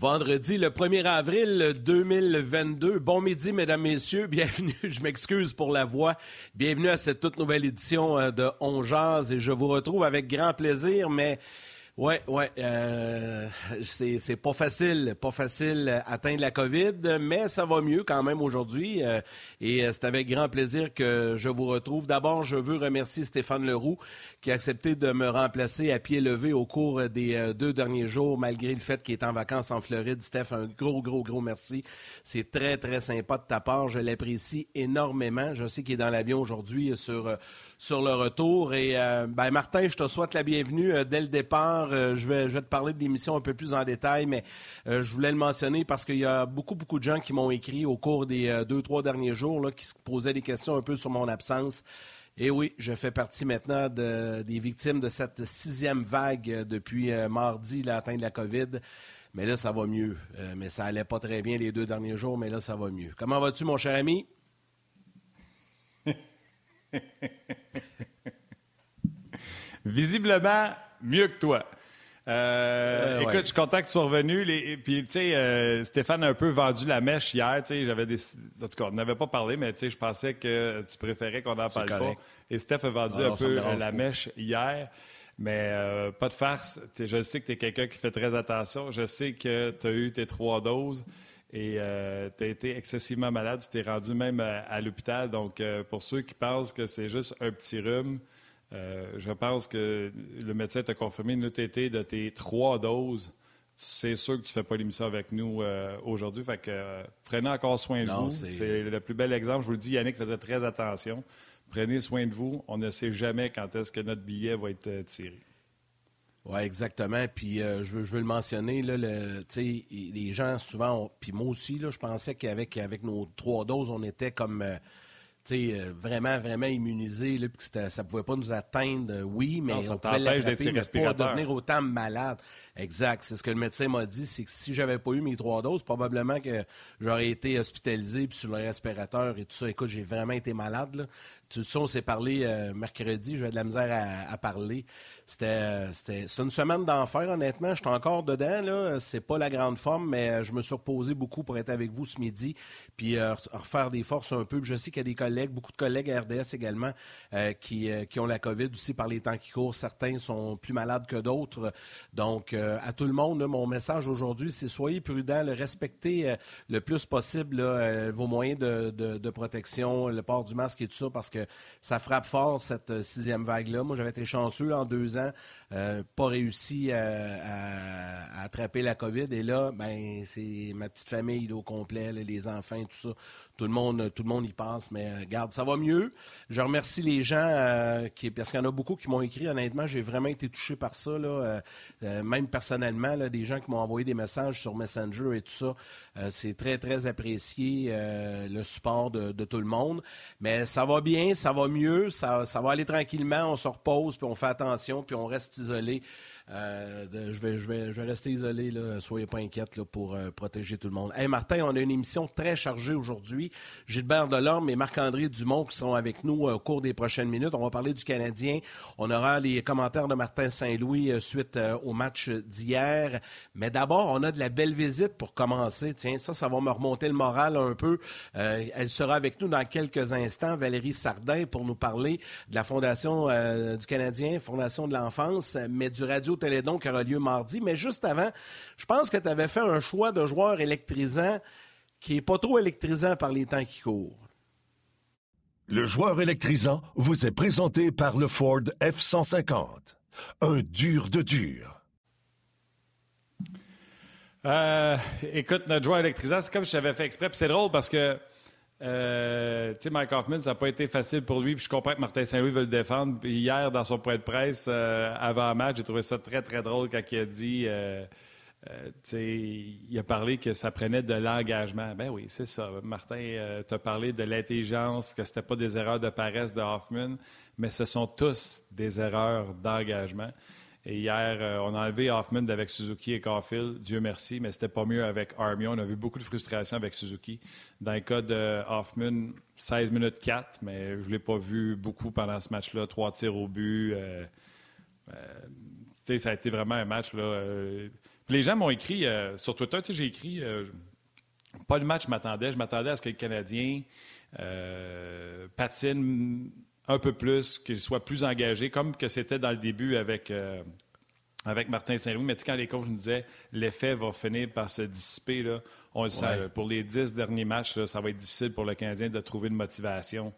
Vendredi, le 1er avril 2022. Bon midi, mesdames, messieurs. Bienvenue. Je m'excuse pour la voix. Bienvenue à cette toute nouvelle édition euh, de On Jazz et je vous retrouve avec grand plaisir, mais Ouais, ouais. Euh, c'est pas facile, pas facile atteindre la COVID, mais ça va mieux quand même aujourd'hui. Euh, et euh, c'est avec grand plaisir que je vous retrouve. D'abord, je veux remercier Stéphane Leroux qui a accepté de me remplacer à pied levé au cours des deux derniers jours, malgré le fait qu'il est en vacances en Floride. Steph, un gros, gros, gros merci. C'est très, très sympa de ta part. Je l'apprécie énormément. Je sais qu'il est dans l'avion aujourd'hui sur sur le retour. Et euh, ben, Martin, je te souhaite la bienvenue euh, dès le départ. Euh, je, vais, te parler de l'émission un peu plus en détail, mais je voulais le mentionner parce qu'il y a beaucoup, beaucoup de gens qui m'ont écrit au cours des deux, trois derniers jours là, qui se posaient des questions un peu sur mon absence. Et oui, je fais partie maintenant de, des victimes de cette sixième vague depuis mardi, l'atteinte de la COVID. Mais là, ça va mieux. mais ça allait pas très bien les deux derniers jours, mais là, ça va mieux. Comment vas-tu, mon cher ami? Visiblement, mieux que toi. Euh, écoute, je suis content que tu sois revenu. Les, puis, tu sais, euh, Stéphane a un peu vendu la mèche hier. Tu sais, j'avais des... En tout cas, on n'avait pas parlé, mais tu sais, je pensais que tu préférais qu'on n'en parle pas. Et Steph a vendu un peu la mèche hier. Mais euh, pas de farce. Je sais que tu es quelqu'un qui fait très attention. Je sais que tu as eu tes trois doses. Et euh, tu as été excessivement malade, tu t'es rendu même à, l'hôpital. Donc, euh, pour ceux qui pensent que c'est juste un petit rhume, euh, je pense que le médecin t'a confirmé une été de tes trois doses. C'est sûr que tu ne fais pas l'émission avec nous aujourd'hui. Fait que prenez encore soin de vous. C'est le plus bel exemple. Je vous le dis, Yannick faisait très attention. Prenez soin de vous. On ne sait jamais quand est-ce que notre billet va être tiré. Oui, exactement. Puis euh, je, veux, le mentionner, là, le, les gens souvent, puis moi aussi, là, je pensais qu'avec avec nos trois doses, on était comme euh, euh, vraiment, vraiment immunisés, là, que ça ne pouvait pas nous atteindre, oui, mais on pouvait l'attraper, mais pas devenir autant malade. Exact. C'est ce que le médecin m'a dit, c'est que si j'avais pas eu mes trois doses, probablement que j'aurais été hospitalisé puis sur le respirateur et tout ça. Écoute, j'ai vraiment été malade. Là. Tu sais, on s'est parlé mercredi, j'avais de la misère à, à parler. C'était, une semaine d'enfer, honnêtement. Je suis encore dedans. Là. C'est pas la grande forme, mais je me suis reposé beaucoup pour être avec vous ce midi, puis euh, refaire des forces un peu. Je sais qu'il y a des collègues, beaucoup de collègues à RDS également, euh, qui, euh, qui, ont la COVID aussi par les temps qui courent. Certains sont plus malades que d'autres. Donc, à tout le monde, mon message aujourd'hui, c'est soyez prudents, respectez le plus possible vos moyens de, de, protection, le port du masque et tout ça, parce que ça frappe fort cette sixième vague-là. Moi, j'avais été chanceux en deux ans pas réussi à, attraper la COVID. Et là, ben, c'est ma petite famille au complet, les enfants, tout le monde, y pense, mais euh, garde, ça va mieux. Je remercie les gens euh, qui, parce qu'il y en a beaucoup qui m'ont écrit. Honnêtement, j'ai vraiment été touché par ça, là, même personnellement, là, des gens qui m'ont envoyé des messages sur Messenger et tout ça. c'est très, très apprécié le support de, tout le monde. Mais ça va bien, ça va mieux, ça va aller tranquillement. On se repose, puis on fait attention, puis on reste isolé. Euh, je, vais, je, vais, je vais rester isolé, là, soyez pas inquiètes là, pour euh, protéger tout le monde. Hey Martin, on a une émission très chargée aujourd'hui. Gilbert Delorme et Marc-André Dumont qui sont avec nous euh, au cours des prochaines minutes. On va parler du Canadien. On aura les commentaires de Martin Saint-Louis suite au match d'hier. Mais d'abord, on a de la belle visite pour commencer. Tiens, ça, ça va me remonter le moral un peu. elle sera avec nous dans quelques instants, Valérie Sardin, pour nous parler de la Fondation du Canadien, Fondation de l'enfance, mais du radio Télédon qui aura lieu mardi. Mais juste avant, je pense que tu avais fait un choix de joueur électrisant qui n'est pas trop électrisant par les temps qui courent. Le joueur électrisant vous est présenté par le Ford F-150. Un dur de dur. Euh, écoute, notre joueur électrisant, c'est comme si j'avais fait exprès. c'est drôle parce que, euh, tu Mike Hoffman, ça n'a pas été facile pour lui. Puis je comprends que Martin Saint-Louis veut le défendre. Hier, dans son point de presse, euh, avant match, j'ai trouvé ça très, très drôle quand il a dit. il a parlé que ça prenait de l'engagement. Ben oui, c'est ça. Martin t'a parlé de l'intelligence, que c'était pas des erreurs de paresse de Hoffman, mais ce sont tous des erreurs d'engagement. Et hier, euh, on a enlevé Hoffman avec Suzuki et Caulfield, Dieu merci, mais c'était pas mieux avec Army. On a vu beaucoup de frustration avec Suzuki. Dans le cas de Hoffman, 16 minutes 4, mais je ne l'ai pas vu beaucoup pendant ce match-là. Trois tirs au but. Euh, euh, ça a été vraiment un match. Là, les gens m'ont écrit sur Twitter, j'ai écrit pas le match je m'attendais. Je m'attendais à ce que les Canadiens patinent un peu plus, qu'il soit plus engagé, comme que c'était dans le début avec, euh, avec Martin Saint-Louis. Mais quand les coachs nous disaient l'effet va finir par se dissiper, là, on le sait. Pour les dix derniers matchs, ça va être difficile pour le Canadien de trouver une motivation.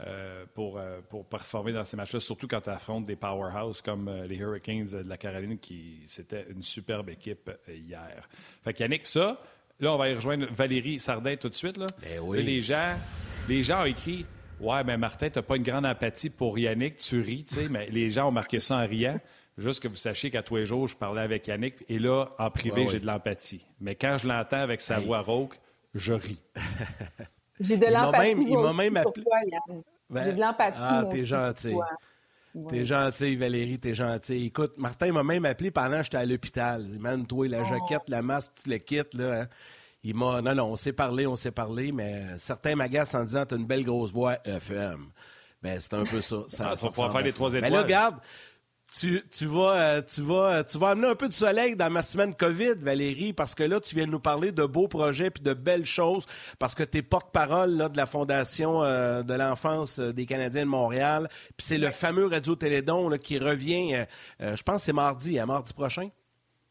Euh, pour, euh, pour performer dans ces matchs-là, surtout quand tu affrontes des powerhouses comme les Hurricanes de la Caroline, qui c'était une superbe équipe hier. Fait Yannick, ça, là, on va y rejoindre Valérie Sardin tout de suite. Là. Ben les, gens, les gens ont écrit Ouais, mais Martin, tu n'as pas une grande empathie pour Yannick, tu ris, tu sais, mais les gens ont marqué ça en riant. Juste que vous sachiez qu'à tous les jours, je parlais avec Yannick et là, en privé, j'ai de l'empathie. Mais quand je l'entends avec sa voix rauque, je ris. j'ai de l'empathie. Il m'a même appelé. Ben, j'ai de l'empathie. Ah, t'es gentil. T'es gentil, Valérie, t'es gentil. Écoute, Martin m'a même appelé pendant que j'étais à l'hôpital. Man, toi, la oh. jaquette, la masque, tout le kit, là. Hein. Il m'a. Non, non, on s'est parlé, on s'est parlé, mais certains m'agacent en disant T'as une belle grosse voix FM. Ben, c'est un peu ça. ça, ah, ça faire les trois étoiles. Mais là, regarde, tu, tu, vas, euh, tu, vas, tu vas amener un peu de soleil dans ma semaine COVID, Valérie, parce que là, tu viens de nous parler de beaux projets puis de belles choses, parce que tu es porte-parole de la Fondation euh, de l'enfance euh, des Canadiens de Montréal. Puis c'est le fameux Radio Télédon qui revient, je pense c'est mardi, à mardi prochain?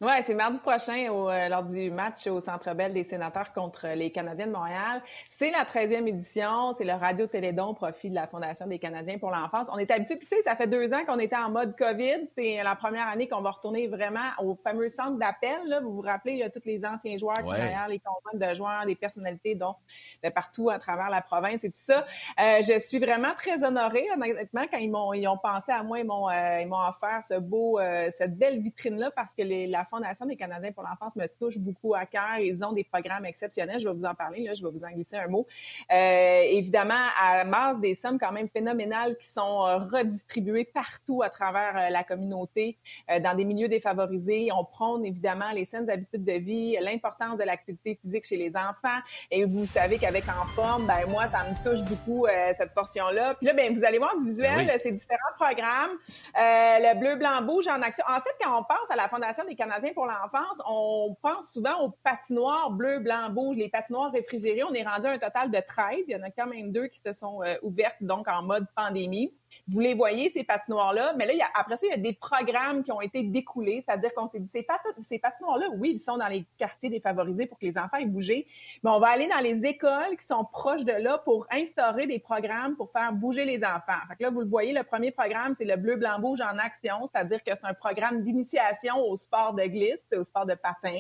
Oui, c'est mardi prochain au, euh, lors du match au Centre Bell des sénateurs contre les Canadiens de Montréal. C'est la 13e édition, c'est le Radio Télédon profit de la Fondation des Canadiens pour l'enfance. On est habitué, puis ça fait deux ans qu'on était en mode COVID. C'est la première année qu'on va retourner vraiment au fameux centre d'appel. Vous vous rappelez, il y a tous les anciens joueurs qui sont derrière les comptes de joueurs, des personnalités dont de partout à travers la province et tout ça. Euh, je suis vraiment très honorée, honnêtement, quand ils m'ont ils ont pensé à moi, ils m'ont euh, ils m'ont offert ce beau, cette belle vitrine-là parce que les, la Fondation des Canadiens pour l'enfance me touche beaucoup à cœur. Ils ont des programmes exceptionnels. Je vais vous en parler, là, je vais vous en glisser un mot. Euh, évidemment, à masse des sommes quand même phénoménales qui sont euh, redistribuées partout à travers euh, la communauté, dans des milieux défavorisés. On prône évidemment les saines habitudes de vie, l'importance de l'activité physique chez les enfants. Et vous savez qu'avec En Forme, ben moi, ça me touche beaucoup cette portion-là. Puis là, ben, vous allez voir du visuel, ces différents programmes. le bleu, blanc, rouge en action. En fait, quand on pense à la Fondation des Canadiens pour l'enfance, on pense souvent aux patinoires bleu, blanc, rouge, les patinoires réfrigérées. On est rendu à un total de 13. Il y en a quand même deux qui se sont euh, ouvertes, donc en mode pandémie. Vous les voyez, ces patinoires-là, mais là, après ça, il y a des programmes qui ont été découlés, c'est-à-dire qu'on s'est dit, ces, ces patinoires-là, oui, ils sont dans les quartiers défavorisés pour que les enfants aient bougé, mais on va aller dans les écoles qui sont proches de là pour instaurer des programmes pour faire bouger les enfants. Fait que là, vous le voyez, le premier programme, c'est le bleu, blanc, rouge en action, c'est-à-dire que c'est un programme d'initiation au sport de glisse, au sport de patin.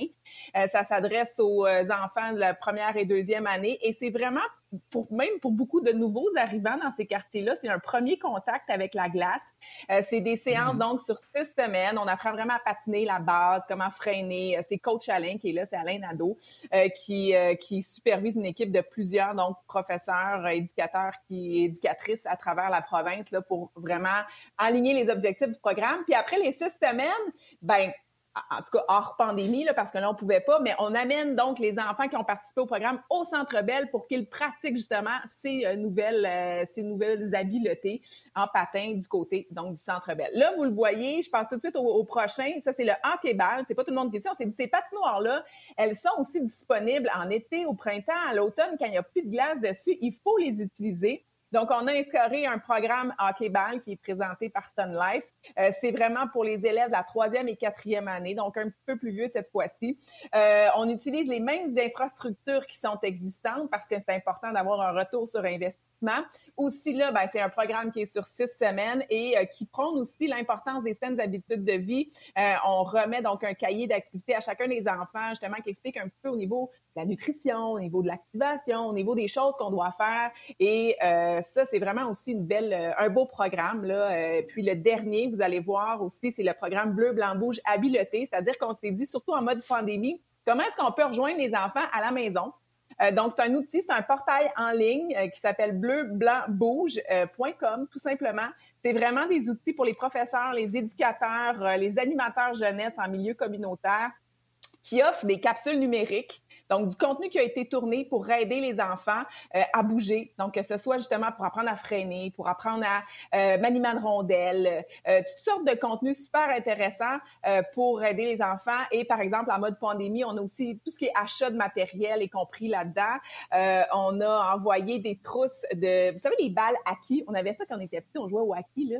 Euh, ça s'adresse aux euh, enfants de la première et deuxième année et c'est vraiment pour, même pour beaucoup de nouveaux arrivants dans ces quartiers-là, c'est un premier contact avec la glace. Euh, c'est des séances, mhm. donc, sur six semaines. On apprend vraiment à patiner la base, comment freiner. C'est coach Alain qui est là, c'est Alain Nadeau, euh, qui, qui supervise une équipe de plusieurs, donc, professeurs, éducateurs, qui, éducatrices à travers la province, là, pour vraiment aligner les objectifs du programme. Puis après les six semaines, ben en tout cas hors pandémie, là, parce que là, on pouvait pas, mais on amène donc les enfants qui ont participé au programme au Centre Bell pour qu'ils pratiquent justement ces euh, nouvelles, euh, ces nouvelles habiletés en patin du côté donc du Centre Bell. Là, vous le voyez, je passe tout de suite au, prochain. Ça, c'est le hockey-ball. C'est pas tout le monde qui sait. On s'est dit, ces patinoires-là, elles sont aussi disponibles en été, au printemps, à l'automne, quand il n'y a plus de glace dessus. Il faut les utiliser. Donc, on a instauré un programme hockey-ball qui est présenté par Stun Life. Euh, c'est vraiment pour les élèves de la troisième et quatrième année, donc un peu plus vieux cette fois-ci. Euh, on utilise les mêmes infrastructures qui sont existantes parce que c'est important d'avoir un retour sur investissement Aussi là, ben, c'est un programme qui est sur six semaines et euh, qui prône aussi l'importance des saines habitudes de vie. Euh, on remet donc un cahier d'activités à chacun des enfants, justement, qui explique un peu au niveau de la nutrition, au niveau de l'activation, au niveau des choses qu'on doit faire. Et euh, ça, c'est vraiment aussi un beau programme. Puis le dernier, vous allez voir aussi, c'est le programme Bleu, Blanc, Rouge habileté, c'est-à-dire qu'on s'est dit, surtout en mode pandémie, comment est-ce qu'on peut rejoindre les enfants à la maison? Euh, donc, c'est un outil, c'est un portail en ligne euh, qui s'appelle bleublancbouge.com, euh, tout simplement. C'est vraiment des outils pour les professeurs, les éducateurs, les animateurs jeunesse en milieu communautaire qui offrent des capsules numériques donc, du contenu qui a été tourné pour aider les enfants euh, à bouger. Donc, que ce soit justement pour apprendre à freiner, pour apprendre à euh, manier de rondelle, euh, toutes sortes de contenus super intéressants euh, pour aider les enfants. Et par exemple, en mode pandémie, on a aussi tout ce qui est achat de matériel y compris là-dedans. on a envoyé des trousses de, vous savez, les balles acquis. On avait ça quand on était petit, on jouait au acquis, là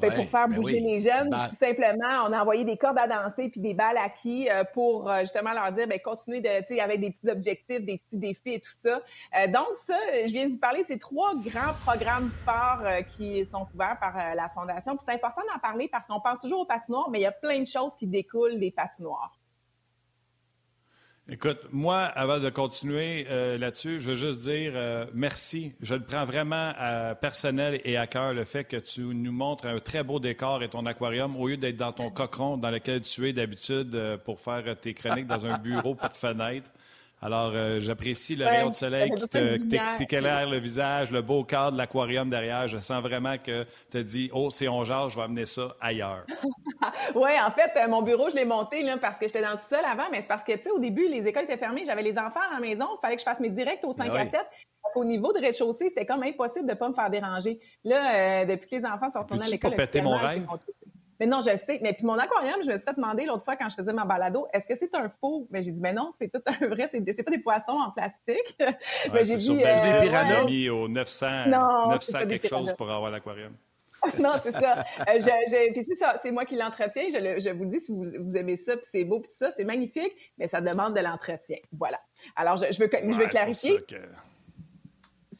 pour faire ben bouger les jeunes, tout simplement, on a envoyé des cordes à danser puis des balles acquis euh, pour euh, justement leur dire, ben continuez de, tu sais, avec des petits objectifs, des petits défis et tout ça. Euh, donc ça, je viens de vous parler, c'est trois grands programmes forts qui sont couverts par la Fondation. c'est important d'en parler parce qu'on pense toujours aux patinoires, mais il y a plein de choses qui découlent des patinoires. Écoute, moi, avant de continuer euh, là-dessus, je veux juste dire euh, merci. Je le prends vraiment à personnel et à cœur le fait que tu nous montres un très beau décor et ton aquarium au lieu d'être dans ton cochon dans lequel tu es d'habitude euh, pour faire tes chroniques dans un bureau, de fenêtre. Alors, euh, j'apprécie le rayon de soleil qui t'éclaire le visage, le beau cadre de l'aquarium derrière. Je sens vraiment que tu as dit, oh, c'est on genre, je vais amener ça ailleurs. oui, en fait, euh, mon bureau, je l'ai monté là, parce que j'étais dans le sol avant, mais c'est parce que, tu sais, au début, les écoles étaient fermées, j'avais les enfants à la maison, il fallait que je fasse mes directs au 5 ben à 7. Au niveau de rez-de-chaussée, c'était comme impossible de ne pas me faire déranger. Là, euh, depuis que les enfants sont retournés à l'école. pas péter mon rêve? Mais non, je le sais. Mais puis mon aquarium, je me suis fait demander l'autre fois quand je faisais ma balado, est-ce que c'est un faux? Mais j'ai dit, mais non, c'est tout un vrai, c'est pas des poissons en plastique. mais j'ai dit. Euh, des piranhas mis au 900, non, 900 quelque chose pour avoir l'aquarium. non, c'est ça. Euh, puis c'est ça, c'est moi qui l'entretiens. Je, je, vous dis, si vous, vous aimez ça, puis c'est beau, puis ça, c'est magnifique, mais ça demande de l'entretien. Voilà. Alors, je, je veux, je veux clarifier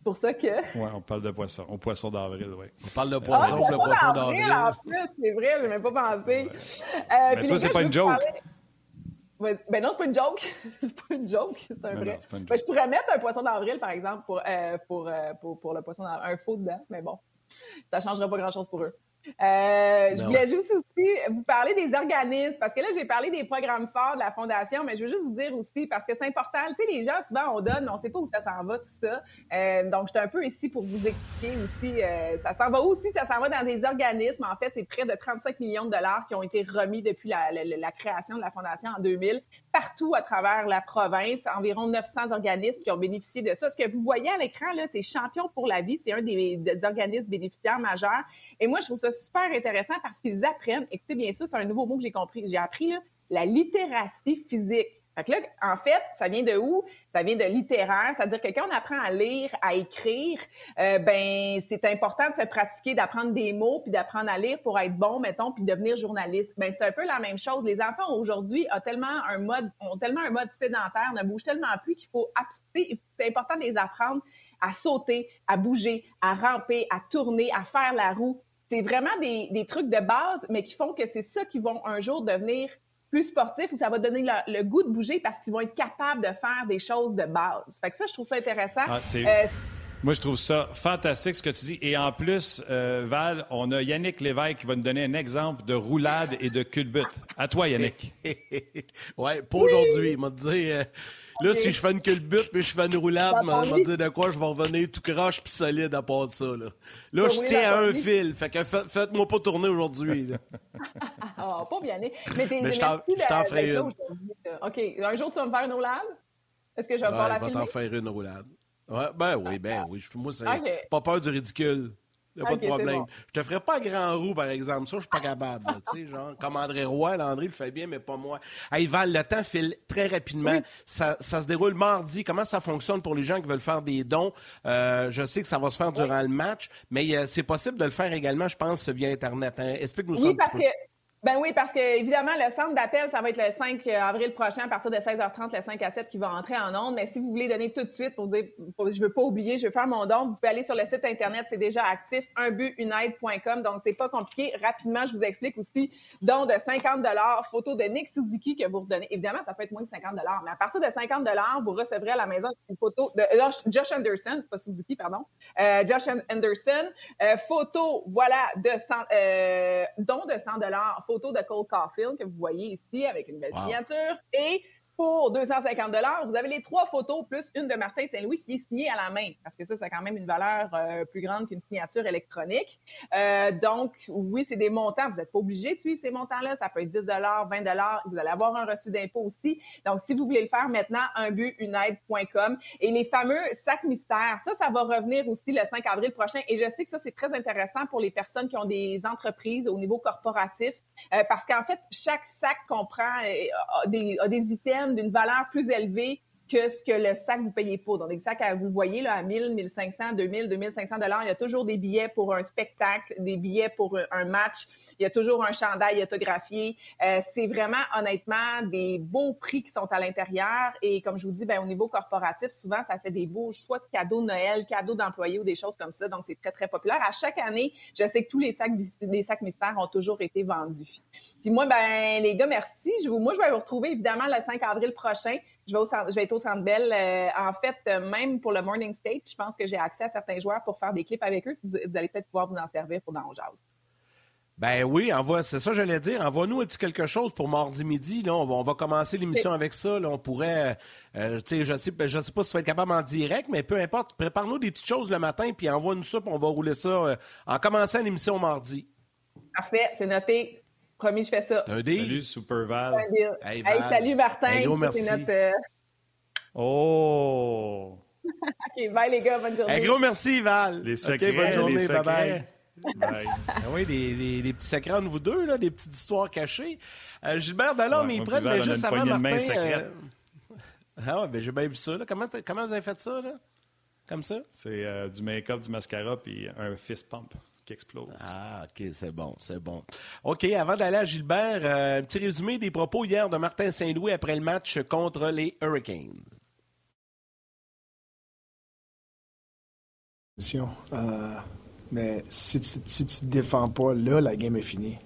pour ça que. Oui, on parle de poisson. Au poisson d'avril, oui. On parle de poisson, ah, le poisson d'avril. En plus, c'est vrai, je n'ai même pas pensé. Euh, Mais toi, c'est pas une joke. Ben non, c'est pas une joke. c'est pas une joke, c'est un vrai. ben, je pourrais mettre un poisson d'avril, par exemple, pour, euh, pour, euh, pour, pour, le poisson d'avril. Un faux dedans, mais bon, ça ne changerait pas grand-chose pour eux. Euh, je voulais juste aussi vous parler des organismes, parce que là, j'ai parlé des programmes forts de la Fondation, mais je veux juste vous dire aussi, parce que c'est important, tu sais, les gens, souvent, on donne, mais on ne sait pas où ça s'en va, tout ça. Euh, donc, j'étais un peu ici pour vous expliquer aussi, euh, ça s'en va aussi, ça s'en va dans des organismes. En fait, c'est près de 35 millions de dollars qui ont été remis depuis la, la, création de la Fondation en 2000, partout à travers la province, environ 900 organismes qui ont bénéficié de ça. Ce que vous voyez à l'écran, là, c'est Champion pour la vie, c'est un des, des organismes bénéficiaires majeurs. Et moi, je trouve ça super intéressant parce qu'ils apprennent, écoutez bien ça, c'est un nouveau mot que j'ai compris, j'ai appris, la littératie physique. Fait là, en fait, ça vient de où? Ça vient de littéraire, c'est-à-dire que quand on apprend à lire, à écrire, euh, ben c'est important de se pratiquer, d'apprendre des mots, puis d'apprendre à lire pour être bon, mettons, puis devenir journaliste. Ben c'est un peu la même chose. Les enfants aujourd'hui ont tellement un mode, ont tellement un mode sédentaire, ne bougent tellement plus qu'il faut c'est important de les apprendre à sauter, à bouger, à ramper, à tourner, à faire la roue c'est vraiment des, des, trucs de base, mais qui font que c'est ça qui vont un jour devenir plus sportifs ou ça va donner le, goût de bouger parce qu'ils vont être capables de faire des choses de base. Fait que ça, je trouve ça intéressant. Ah, euh, moi, je trouve ça fantastique ce que tu dis. Et en plus, euh, Val, on a Yannick Lévesque qui va nous donner un exemple de roulade et de culbute. À toi, Yannick. oui, pas aujourd'hui. Il m'a dit. Euh, Là, si je fais une culbute puis je fais une roulade, je vais dire de quoi je vais revenir tout croche puis solide à part de ça. Là, là je tiens à un fil. Fait que faites-moi pas tourner aujourd'hui. ah, pas bien. Mais, Mais je t'en ferai une. OK. Un jour, tu vas me faire une roulade? Est-ce que je vais pouvoir la? Je vais t'en faire une roulade. Ouais, ben oui, ben oui. Moi, c'est pas peur du ridicule. Il n'y a pas de problème. Je te ferai pas grand roue, par exemple. Ça, je suis pas capable. tu sais, genre, comme André Roy, André le fait bien, mais pas moi. Hey, Val, le temps file très rapidement. Ça, ça, se déroule mardi. Comment ça fonctionne pour les gens qui veulent faire des dons? Euh, je sais que ça va se faire durant le match, mais euh, c'est possible de le faire également, je pense, via Internet. Hein. Explique-nous ça un petit peu. Ben oui, parce que évidemment, le centre d'appel, ça va être le 5 avril prochain à partir de 16h30, le 5 à 7 qui va entrer en ondes. Mais si vous voulez donner tout de suite pour dire je veux pas oublier, je veux faire mon don, vous pouvez aller sur le site Internet, c'est déjà actif, unbutunite.com. Donc, c'est pas compliqué. Rapidement, je vous explique aussi don de 50 photo de Nick Suzuki que vous redonnez. Évidemment, ça peut être moins de 50 mais à partir de 50 vous recevrez à la maison une photo de Josh Anderson, c'est pas Suzuki, pardon, euh, Josh Anderson, euh, photo, voilà, de 100, euh, don de 100 photo de Cole Caulfield que vous voyez ici avec une belle signature et pour 250 vous avez les trois photos plus une de Martin Saint-Louis qui est signée à la main, parce que ça, c'est quand même une valeur euh, plus grande qu'une signature électronique. Euh, donc, oui, c'est des montants. Vous n'êtes pas obligé de suivre ces montants-là. Ça peut être 10 20 Vous allez avoir un reçu d'impôt aussi. Donc, si vous voulez le faire maintenant, unbutunite.com. Et les fameux sacs mystères, ça, ça va revenir aussi le 5 avril prochain. Et je sais que ça, c'est très intéressant pour les personnes qui ont des entreprises au niveau corporatif, euh, parce qu'en fait, chaque sac comprend des, a des items d'une valeur plus élevée que ce que le sac vous payez pour. Donc, des sacs, vous voyez, là, à 1000, 1500, 2000, 2500 dollars, il y a toujours des billets pour un spectacle, des billets pour un match. Il y a toujours un chandail autographié. Euh, c'est vraiment, honnêtement, des beaux prix qui sont à l'intérieur. Et comme je vous dis, ben, au niveau corporatif, souvent, ça fait des beaux choix de cadeaux de Noël, cadeaux d'employés ou des choses comme ça. Donc, c'est très, très populaire. À chaque année, je sais que tous les sacs, les sacs mystères ont toujours été vendus. Puis moi, ben, les gars, merci. Je vous, moi, je vais vous retrouver évidemment le 5 avril prochain. Je vais, au, je vais être au Centre Bell. Euh, en fait, euh, même pour le Morning State, je pense que j'ai accès à certains joueurs pour faire des clips avec eux. Vous, allez peut-être pouvoir vous en servir pour dans le jazz. Ben oui, envoie, c'est ça que j'allais dire. Envoie-nous un petit quelque chose pour mardi midi. Là. On, va, commencer l'émission avec ça. Là. On pourrait, euh, tu sais, je sais, je sais pas si tu vas être capable en direct, mais peu importe. Prépare-nous des petites choses le matin, puis envoie-nous ça, puis on va rouler ça en commençant l'émission mardi. Parfait, c'est noté. Promis, je fais ça. Salut, Super Val. Hey, salut, Martin. Hey, gros merci. Euh, oh! OK, bye, les gars. Bonne journée. Un gros merci, Val. Les secrets, bonne journée. Bye-bye. Bye. ah oui, les, les, petits secrets entre vous deux, là, des petites histoires cachées. Euh, Gilbert Delorme, ouais, il prend, mais juste avant, Martin... Euh... Ah ouais, ben j'ai bien vu ça. Là. Comment, comment vous avez fait ça, là? Comme ça? C'est euh, du make-up, du mascara, puis un fist pump qui explose. Ah, OK, c'est bon, c'est bon. OK, avant d'aller à Gilbert, euh, un petit résumé des propos hier de Martin Saint-Louis après le match contre les Hurricanes. Euh, mais si tu, si tu te défends pas, là, la game est finie.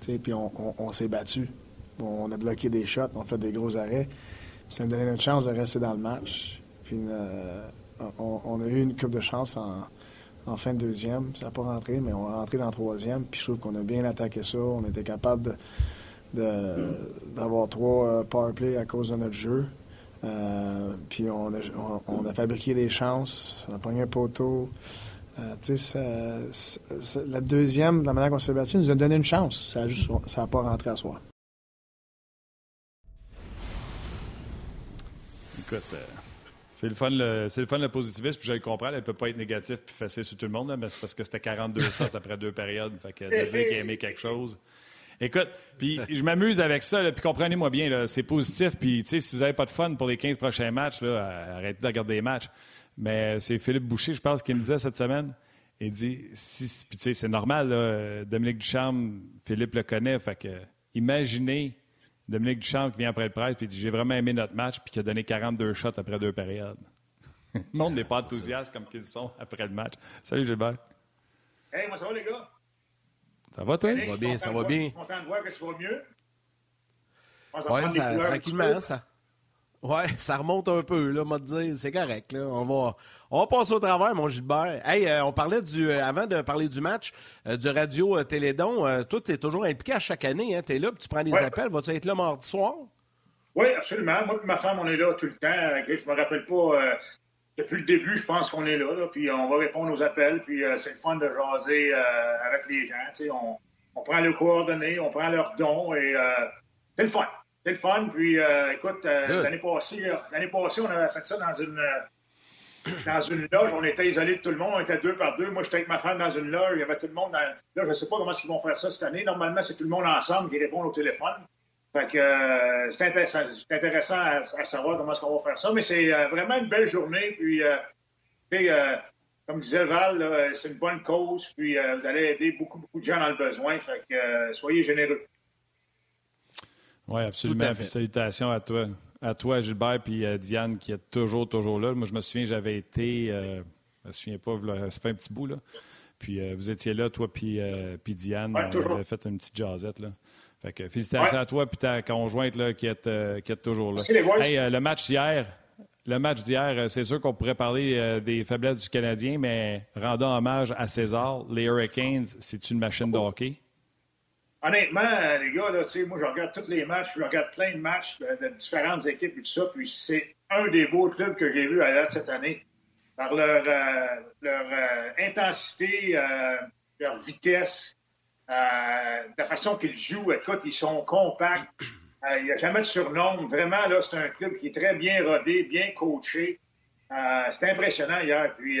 Puis on, s'est battu. On a bloqué des shots, on a fait des gros arrêts. Ça me donnait une chance de rester dans le match. Puis euh, on, on, a eu une coupe de chance en, en fin de deuxième. Ça n'a pas rentré, mais on est rentré dans troisième. Puis je trouve qu'on a bien attaqué ça. On était capable d'avoir trois euh, power à cause de notre jeu. Euh, puis on a, fabriqué des chances. On a pogné un poteau. Euh, la deuxième, la manière qu'on s'est battu, nous a donné une chance. Ça n'a pas rentré à soi. Écoute, c'est le fun, le, c'est le fun, le positivisme, puis je le comprends, elle ne peut pas être négatif puis facile sur tout le monde, mais c'est parce que c'était 42 shots après deux périodes. Fait que de dire qu'il aimé quelque chose. Écoute, puis je m'amuse avec ça, puis comprenez-moi bien, c'est positif, puis si vous n'avez pas de fun pour les 15 prochains matchs, là, arrêtez de regarder les matchs. Mais c'est Philippe Boucher, je pense, qui me disait cette semaine. Il dit, si, puis tu sais, c'est normal, Dominique Ducharme, Philippe le connaît, fait que imaginez Dominique Duchamp qui vient après le presse et dit J'ai vraiment aimé notre match, puis qui a donné 42 shots après deux périodes. le monde n'est pas enthousiaste comme qu'ils sont après le match. Salut Gilbert. Hey, moi ça va les gars? Ça va toi? Ça va bien, ça va bien. Content de voir que tu vas mieux. Oui, tranquillement, ça. Ouais, ça remonte un peu, là, m'a dire, c'est correct, là. On va, on va passer au travers, mon Gilbert. Hey, euh, on parlait du, euh, avant de parler du match, euh, du radio Télédon. toi, tu es toujours impliqué à chaque année, hein. Tu es là, puis tu prends des appels. Vas-tu être là mardi soir? Oui, absolument. Moi et ma femme, on est là tout le temps. Je me rappelle pas, depuis le début, je pense qu'on est là, là, puis on va répondre aux appels, puis c'est le fun de jaser avec les gens. On, on prend leurs coordonnées, on prend leurs dons, et c'est le fun. C'est le fun. Puis, euh, écoute, euh, l'année passée, l'année passée, on avait fait ça dans une, euh, dans une loge. On était isolés de tout le monde. On était deux par deux. Moi, j'étais avec ma femme dans une loge. Il y avait tout le monde. Dans... Là, je ne sais pas comment ils vont faire ça cette année. Normalement, c'est tout le monde ensemble qui répond au téléphone. Fait que c'est intéressant, intéressant à, savoir comment est-ce qu'on va faire ça. Mais c'est vraiment une belle journée. Puis, comme disait Val, c'est une bonne cause. Puis, vous allez aider beaucoup, beaucoup de gens dans le besoin. Fait que soyez généreux. Oui, absolument. salutations à toi. À toi, Gilbert, puis à Diane, qui est toujours, toujours là. Moi, je me souviens, j'avais été, euh, je me souviens pas, ça fait un petit bout, là. Puis euh, vous étiez là, toi, puis, euh, puis Diane. on avait fait une petite jazzette, là. Fait que félicitations à toi, puis ta conjointe, là, qui est, qui est toujours là. Hey, le match d'hier, le match d'hier, c'est sûr qu'on pourrait parler des faiblesses du Canadien, mais rendant hommage à César, les Hurricanes, c'est une machine de hockey? Honnêtement, euh, les gars, là, moi, je regarde tous les matchs, je regarde plein de matchs de, différentes équipes et tout ça, puis c'est un des beaux clubs que j'ai vu à date cette année. Par leur, euh, leur euh, intensité, leur vitesse, la façon qu'ils jouent, écoute, ils sont compacts. Il n'y a jamais de surnom. Vraiment, là, c'est un club qui est très bien rodé, bien coaché. c'est impressionnant hier. Puis,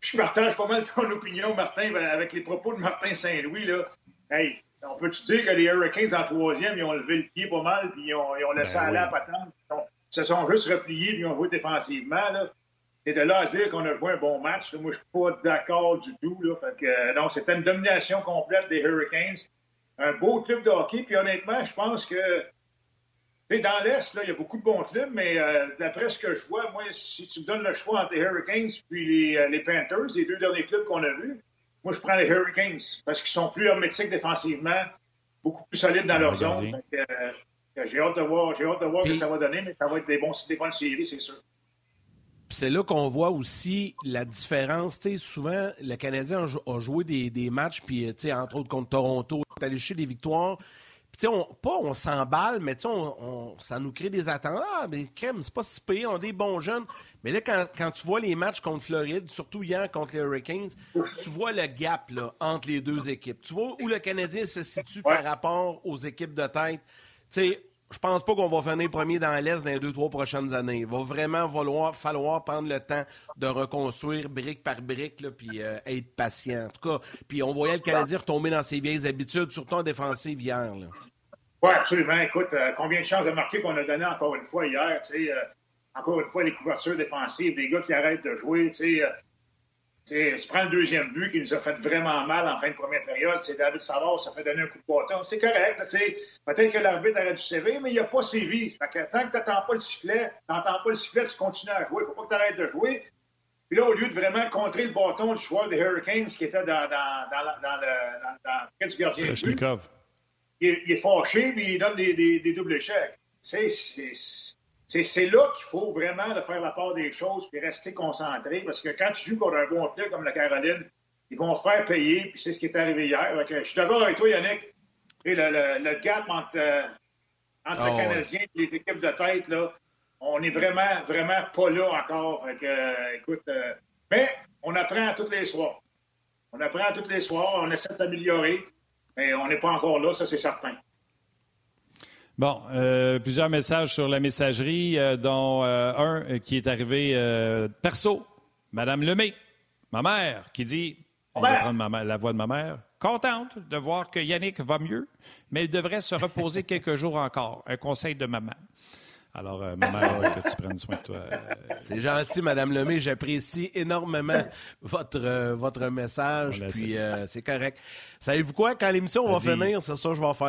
je partage pas mal ton opinion, Martin, avec les propos de Martin Saint-Louis. Là. Hey, on peut-tu dire que les Hurricanes en troisième, ils ont levé le pied pas mal, puis ils ont, ils ont laissé ben aller à patente. Ils se sont juste repliés, puis ils ont joué défensivement. Là. Et de là à dire qu'on a joué un bon match, moi, je suis pas d'accord du tout. Là. Fait que, euh, non, c'était une domination complète des Hurricanes. Un beau club de hockey, puis honnêtement, je pense que dans l'Est, il y a beaucoup de bons clubs, mais euh, d'après ce que je vois, moi, si tu me donnes le choix entre les Hurricanes puis les, euh, les Panthers, les deux derniers clubs qu'on a vus, moi, je prends les Hurricanes parce qu'ils sont plus hermétiques défensivement, beaucoup plus solides dans leur zone. Euh, j'ai hâte de voir, j'ai hâte de voir ce que ça va donner, mais ça va être des, bons, des bonnes séries, c'est sûr. C'est là qu'on voit aussi la différence. sais, souvent, le Canadien a joué des, des matchs, puis entre autres contre Toronto, allé chercher des victoires on, pas on s'emballe, mais on, ça nous crée des attentes. Ah, mais crème, c'est pas si pire, on a des bons jeunes. Mais là, quand, tu vois les matchs contre Floride, surtout hier contre les Hurricanes, tu vois le gap là, entre les deux équipes. Tu vois où le Canadien se situe par rapport aux équipes de tête. Tu sais, je pense pas qu'on va finir premier dans l'Est dans les deux, trois prochaines années. Il va vraiment falloir, prendre le temps de reconstruire brique par brique, puis euh, être patient. En tout cas, puis on voyait le Canadien retomber dans ses vieilles habitudes, surtout en défensive hier. Oui, absolument. Écoute, euh, combien de chances de marquer qu'on a donné encore une fois hier, tu sais, euh, encore une fois, les couvertures défensives, des gars qui arrêtent de jouer, tu sais, tu prends le deuxième but qui nous a fait vraiment mal en fin de première période. C'est David Savard, ça fait donner un coup de bâton. C'est correct. Peut-être que l'arbitre aurait dû sévir, mais il n'a pas sévi. Fait que, tant que tu n'entends pas le sifflet, tu n'entends pas le sifflet, tu continues à jouer. Il ne faut pas que tu arrêtes de jouer. Puis là, au lieu de vraiment contrer le bâton du joueur des Hurricanes qui était dans, dans, dans, dans le dans, du gardien de but, il, il, est fâché puis il donne des, des, des doubles échecs. C'est c'est là qu'il faut vraiment faire la part des choses et rester concentré parce que quand tu joues contre un bon club comme la Caroline, ils vont te faire payer, puis c'est ce qui est arrivé hier. je suis d'accord avec toi, Yannick. le, le, le, gap entre, euh, entre oh, les Canadiens et les équipes de tête, là, on est vraiment, vraiment pas là encore. Euh, écoute, euh, mais on apprend tous les soirs. On apprend tous les soirs, on essaie de s'améliorer, mais on n'est pas encore là, ça c'est certain. Bon, euh, plusieurs messages sur la messagerie, euh, dont euh, un qui est arrivé perso. Madame Lemay, ma mère, qui dit on va prendre la voix de ma mère. Contente de voir que Yannick va mieux, mais il devrait se reposer quelques jours encore. Un conseil de maman. Alors, ma mère, que tu prennes soin de toi. C'est gentil, Madame Lemay. J'apprécie énormément votre, votre message. puis, c'est correct. Savez-vous quoi? Quand l'émission va finir, c'est ça que je vais faire.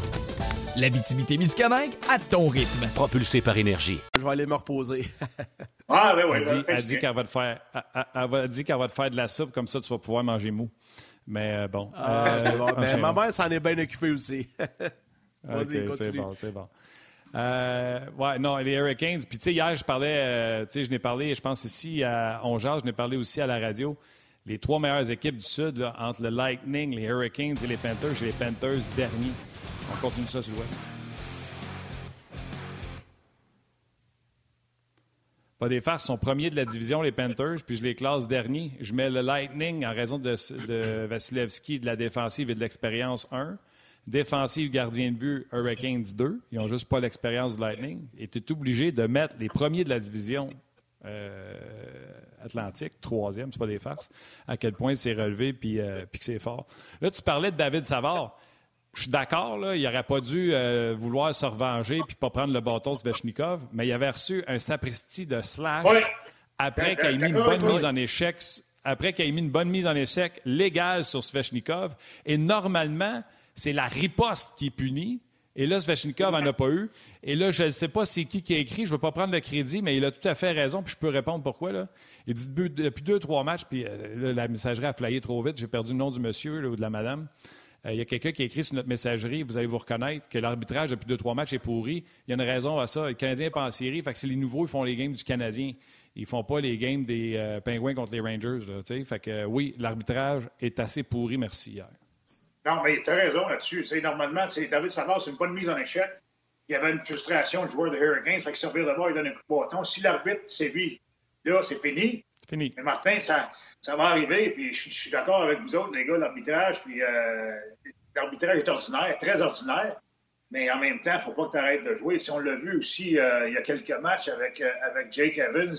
La Miscamingue à ton rythme. Propulsé par énergie. Je vais aller me reposer. ah, ben oui, Elle dit, qu'elle va, te faire, elle, dit qu'elle va te faire de la soupe, comme ça tu vas pouvoir manger mou. Mais euh, bon. Ah, euh, bon. Mais ma mère s'en est bien occupée aussi. Vas-y, continue. C'est bon, c'est bon. Euh, ouais, non, les Hurricanes. Puis, tu sais, hier, je parlais, tu sais, je n'ai parlé, je pense ici à Ongeard, je n'ai parlé aussi à la radio. Les trois meilleures équipes du Sud, entre le Lightning, les Hurricanes et les Panthers, j'ai les Panthers derniers. On continue ça sur le web. Pas des farces, sont premiers de la division, les Panthers, puis je les classe derniers. Je mets le Lightning en raison de, de Vasilevski, de la défensive et de l'expérience 1. Défensive, gardien de but, Hurricanes 2. Ils n'ont juste pas l'expérience du Lightning. Et tu es obligé de mettre les premiers de la division Atlantique, troisième, c'est pas des farces, à quel point c'est relevé puis, puis que c'est fort. Là, tu parlais de David Savard. Je suis d'accord, là, il n'aurait pas dû vouloir se revenger puis pas prendre le bâton de Svechnikov, mais il avait reçu un sapristi de slash après qu'il ait mis une bonne mise en échec après qu'il ait mis une bonne mise en échec légale sur Svechnikov. Et normalement, c'est la riposte qui est punie. Et là, Svechnikov n'en a pas eu. Et là, je ne sais pas c'est qui qui a écrit. Je ne veux pas prendre le crédit, mais il a tout à fait raison. Puis je peux répondre pourquoi. Là. Il dit depuis deux, trois matchs, puis euh, la messagerie a flyé trop vite. J'ai perdu le nom du monsieur ou de la madame. Euh, il y a quelqu'un qui a écrit sur notre messagerie, vous allez vous reconnaître, que l'arbitrage depuis deux, trois matchs est pourri. Il y a une raison à ça. Le Canadien n'est pas en série. Fait que c'est les nouveaux qui font les games du Canadien. Ils font pas les games des euh, Pingouins contre les Rangers. Là, fait que oui, l'arbitrage est assez pourri, merci hier. Non, mais tu as raison là-dessus. Normalement, David Savard, c'est une bonne mise en échec. Il y avait une frustration du joueur de Hurricanes, fait que servir de bord, il donne un coup de bâton. Si l'arbitre sévit, là, c'est fini. Fini. Mais Martin, ça, ça va arriver, puis je, suis d'accord avec vous autres, les gars, l'arbitrage, puis euh, l'arbitrage est ordinaire, très ordinaire. Mais en même temps, il ne faut pas que tu arrêtes de jouer. Si on l'a vu aussi euh, il y a quelques matchs avec, avec Jake Evans,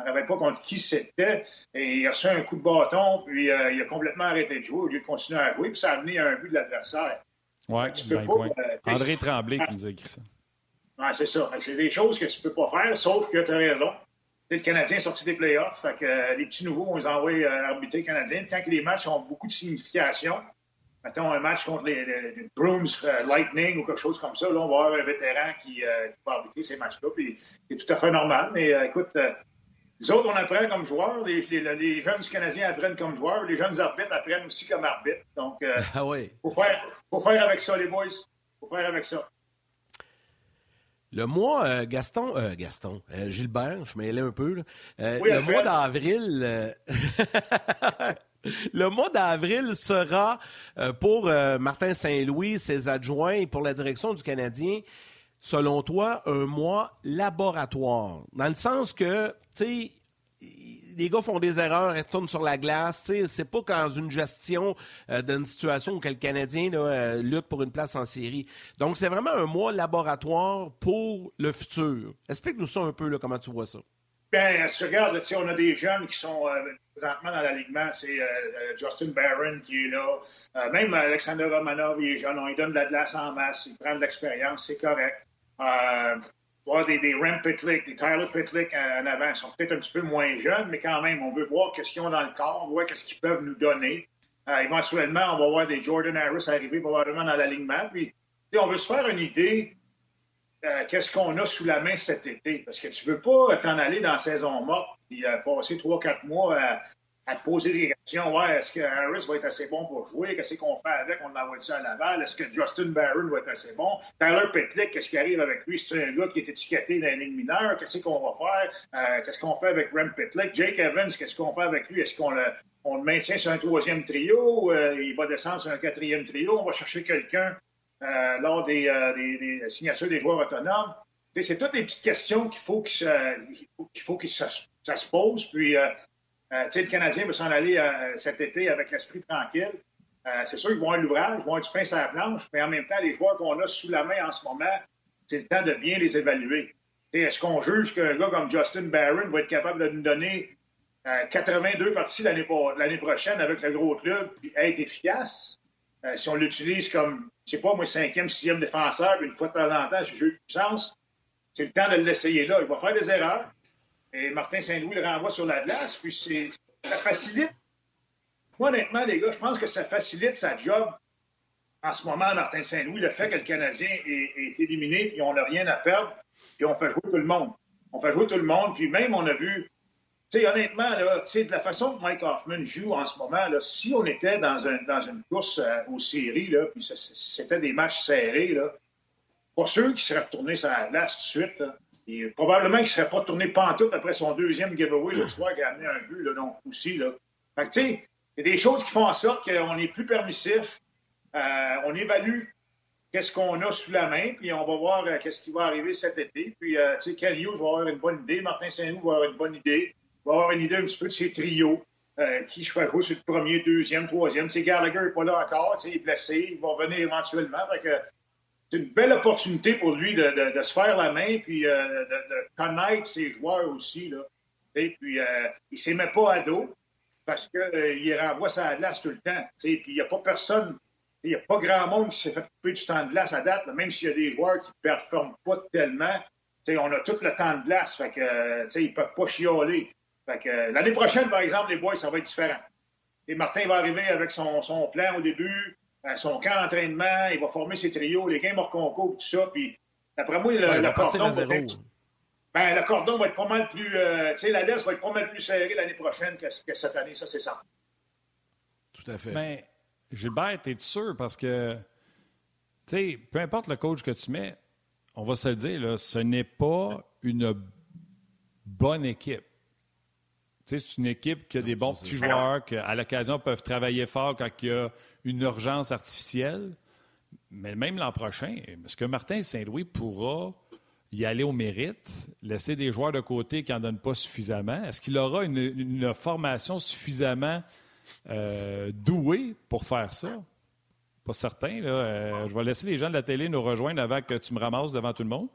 ne me rappelle pas contre qui c'était. Et il a reçu un coup de bâton, puis euh, il a complètement arrêté de jouer au lieu de continuer à jouer, puis ça a amené à un but de l'adversaire. Oui, ben, euh, André Tremblay qui nous a écrit ça. Oui, c'est ça. C'est des choses que tu ne peux pas faire, sauf que tu as raison. le Canadien est sorti des playoffs. Fait que, euh, les petits nouveaux, on les envoie arbitrer le Canadien. quand les matchs ont beaucoup de signification, mettons un match contre les, Bruins Lightning ou quelque chose comme ça, là, on va avoir un vétéran qui, va arbitrer ces matchs-là. c'est tout à fait normal. Mais écoute, les autres, on apprend comme joueurs. Les, jeunes Canadiens apprennent comme joueurs. Les jeunes arbitres apprennent aussi comme arbitres. Donc, euh, ah oui. faut, faire, faut faire avec ça, les boys. faut faire avec ça. Le mois, euh, Gaston, euh, Gaston, Gilbert, je mêlais un peu. le mois d'avril, le mois d'avril sera pour Martin Saint-Louis, ses adjoints et pour la direction du Canadien, selon toi, un mois laboratoire. Dans le sens que les gars font des erreurs, ils tournent sur la glace. C'est pas dans une gestion euh, d'une situation où le Canadien euh, lutte pour une place en série. Donc, c'est vraiment un mois laboratoire pour le futur. Explique-nous ça un peu, comment tu vois ça. Bien, tu regardes, on a des jeunes qui sont euh, présentement dans l'alignement. C'est Justin Barron qui est là. même Alexander Romanov, il est jeune. On donne de la glace en masse. Il prend de l'expérience. C'est correct des, des Rem Pitlick, des Tyler Pitlick en, avant. Ils sont peut-être un petit peu moins jeunes, mais quand même, on veut voir qu'est-ce qu'ils ont dans le corps, on qu'est-ce qu'ils peuvent nous donner. Euh, éventuellement, on va voir des Jordan Harris arriver probablement dans l'alignement. Puis, on veut se faire une idée euh, qu'est-ce qu'on a sous la main cet été. Parce que tu ne veux pas t'en aller dans la saison morte et euh, passer trois, quatre mois à à poser des questions. Ouais, est-ce que Harris va être assez bon pour jouer? Qu'est-ce qu'on fait avec? On envoie ça à Laval? Est-ce que Justin Barron va être assez bon? Tyler Petlick, qu'est-ce qui arrive avec lui? C'est un gars qui est étiqueté dans les mineure. Qu'est-ce qu'on va faire? Euh, qu'est-ce qu'on fait avec Rem Petlick? Jake Evans, qu'est-ce qu'on fait avec lui? Est-ce qu'on le, on le maintient sur un troisième trio? Euh, il va descendre sur un quatrième trio? On va chercher quelqu'un euh, lors des, des, signatures des joueurs autonomes? c'est toutes des petites questions qu'il faut qu'il faut que ça, ça, se pose. Puis euh, le Canadien va s'en aller euh, cet été avec l'esprit tranquille. Euh, c'est sûr qu'ils vont avoir l'ouvrage, ils vont avoir du pain sur la planche, mais en même temps, les joueurs qu'on a sous la main en ce moment, c'est le temps de bien les évaluer. Est-ce qu'on juge qu'un gars comme Justin Barron va être capable de nous donner 82 parties l'année prochaine avec le gros club et être efficace? si on l'utilise comme, je sais pas, moi, cinquième, sixième défenseur, une fois de temps en temps, je jeu puissance, c'est le temps de l'essayer là. Il va faire des erreurs. Et Martin Saint-Louis le renvoie sur la glace, puis ça facilite. Moi, honnêtement, les gars, je pense que ça facilite sa job en ce moment, Martin Saint-Louis, le fait que le Canadien est, éliminé, puis on n'a rien à perdre, puis on fait jouer tout le monde. On fait jouer tout le monde, puis même on a vu, tu sais, honnêtement, là, de la façon que Mike Hoffman joue en ce moment, si on était dans, un, une course euh, aux séries, puis c'était des matchs serrés, là, pas sûr qu'il serait retourné sur la glace tout de suite. Probablement qu'il ne serait pas tourné pantoute après son deuxième giveaway le soir qui a amené un but, là, donc aussi. Là. Fait que, tu sais, il y a des choses qui font en sorte qu'on est plus permissif. Euh, on évalue qu'est-ce qu'on a sous la main, puis on va voir euh, qu'est-ce qui va arriver cet été. Puis, euh, tu sais, Ken va avoir une bonne idée, Martin Saint-Loup va avoir une bonne idée, va avoir une idée un petit peu de ses trios, qui je fais jouer sur le premier, deuxième, troisième. Tu sais, Gallagher n'est pas là encore, tu sais, il est blessé, il va revenir éventuellement. Fait que, c'est une belle opportunité pour lui de, se faire la main puis euh, de, connaître ses joueurs aussi. Là. Et puis, il ne s'aimait pas à dos parce qu'il renvoie sa glace tout le temps. Puis, il n'y a pas personne il n'y a pas grand monde qui s'est fait couper du temps de glace à date, même s'il y a des joueurs qui ne performent pas tellement. on a tout le temps de glace, fait que, ils ne peuvent pas chioler. l'année prochaine, par exemple, les boys, ça va être différent. Et Martin va arriver avec son, plan au début, euh, son camp d'entraînement, il va former ses trios, les games hors concours, tout ça. Puis, après moi, le, cordon va être, ben, le cordon va être pas mal plus. Euh, la laisse va être pas mal plus serrée l'année prochaine que, cette année, ça, c'est ça. Tout à fait. Ben, Gilbert, es sûr? Parce que, tu sais, peu importe le coach que tu mets, on va se le dire, là, ce n'est pas une bonne équipe. Tu sais, c'est une équipe qui a des bons petits joueurs, qui, à l'occasion, peuvent travailler fort quand il y a une urgence artificielle. Mais même l'an prochain, est-ce que Martin Saint-Louis pourra y aller au mérite, laisser des joueurs de côté qui n'en donnent pas suffisamment? Est-ce qu'il aura une formation suffisamment euh, doué pour faire ça? Pas certain. Là. Euh, je vais laisser les gens de la télé nous rejoindre avant que tu me ramasses devant tout le monde.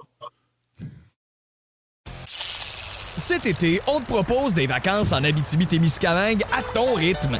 Cet été, on te propose des vacances en Abitibi-Témiscamingue à ton rythme.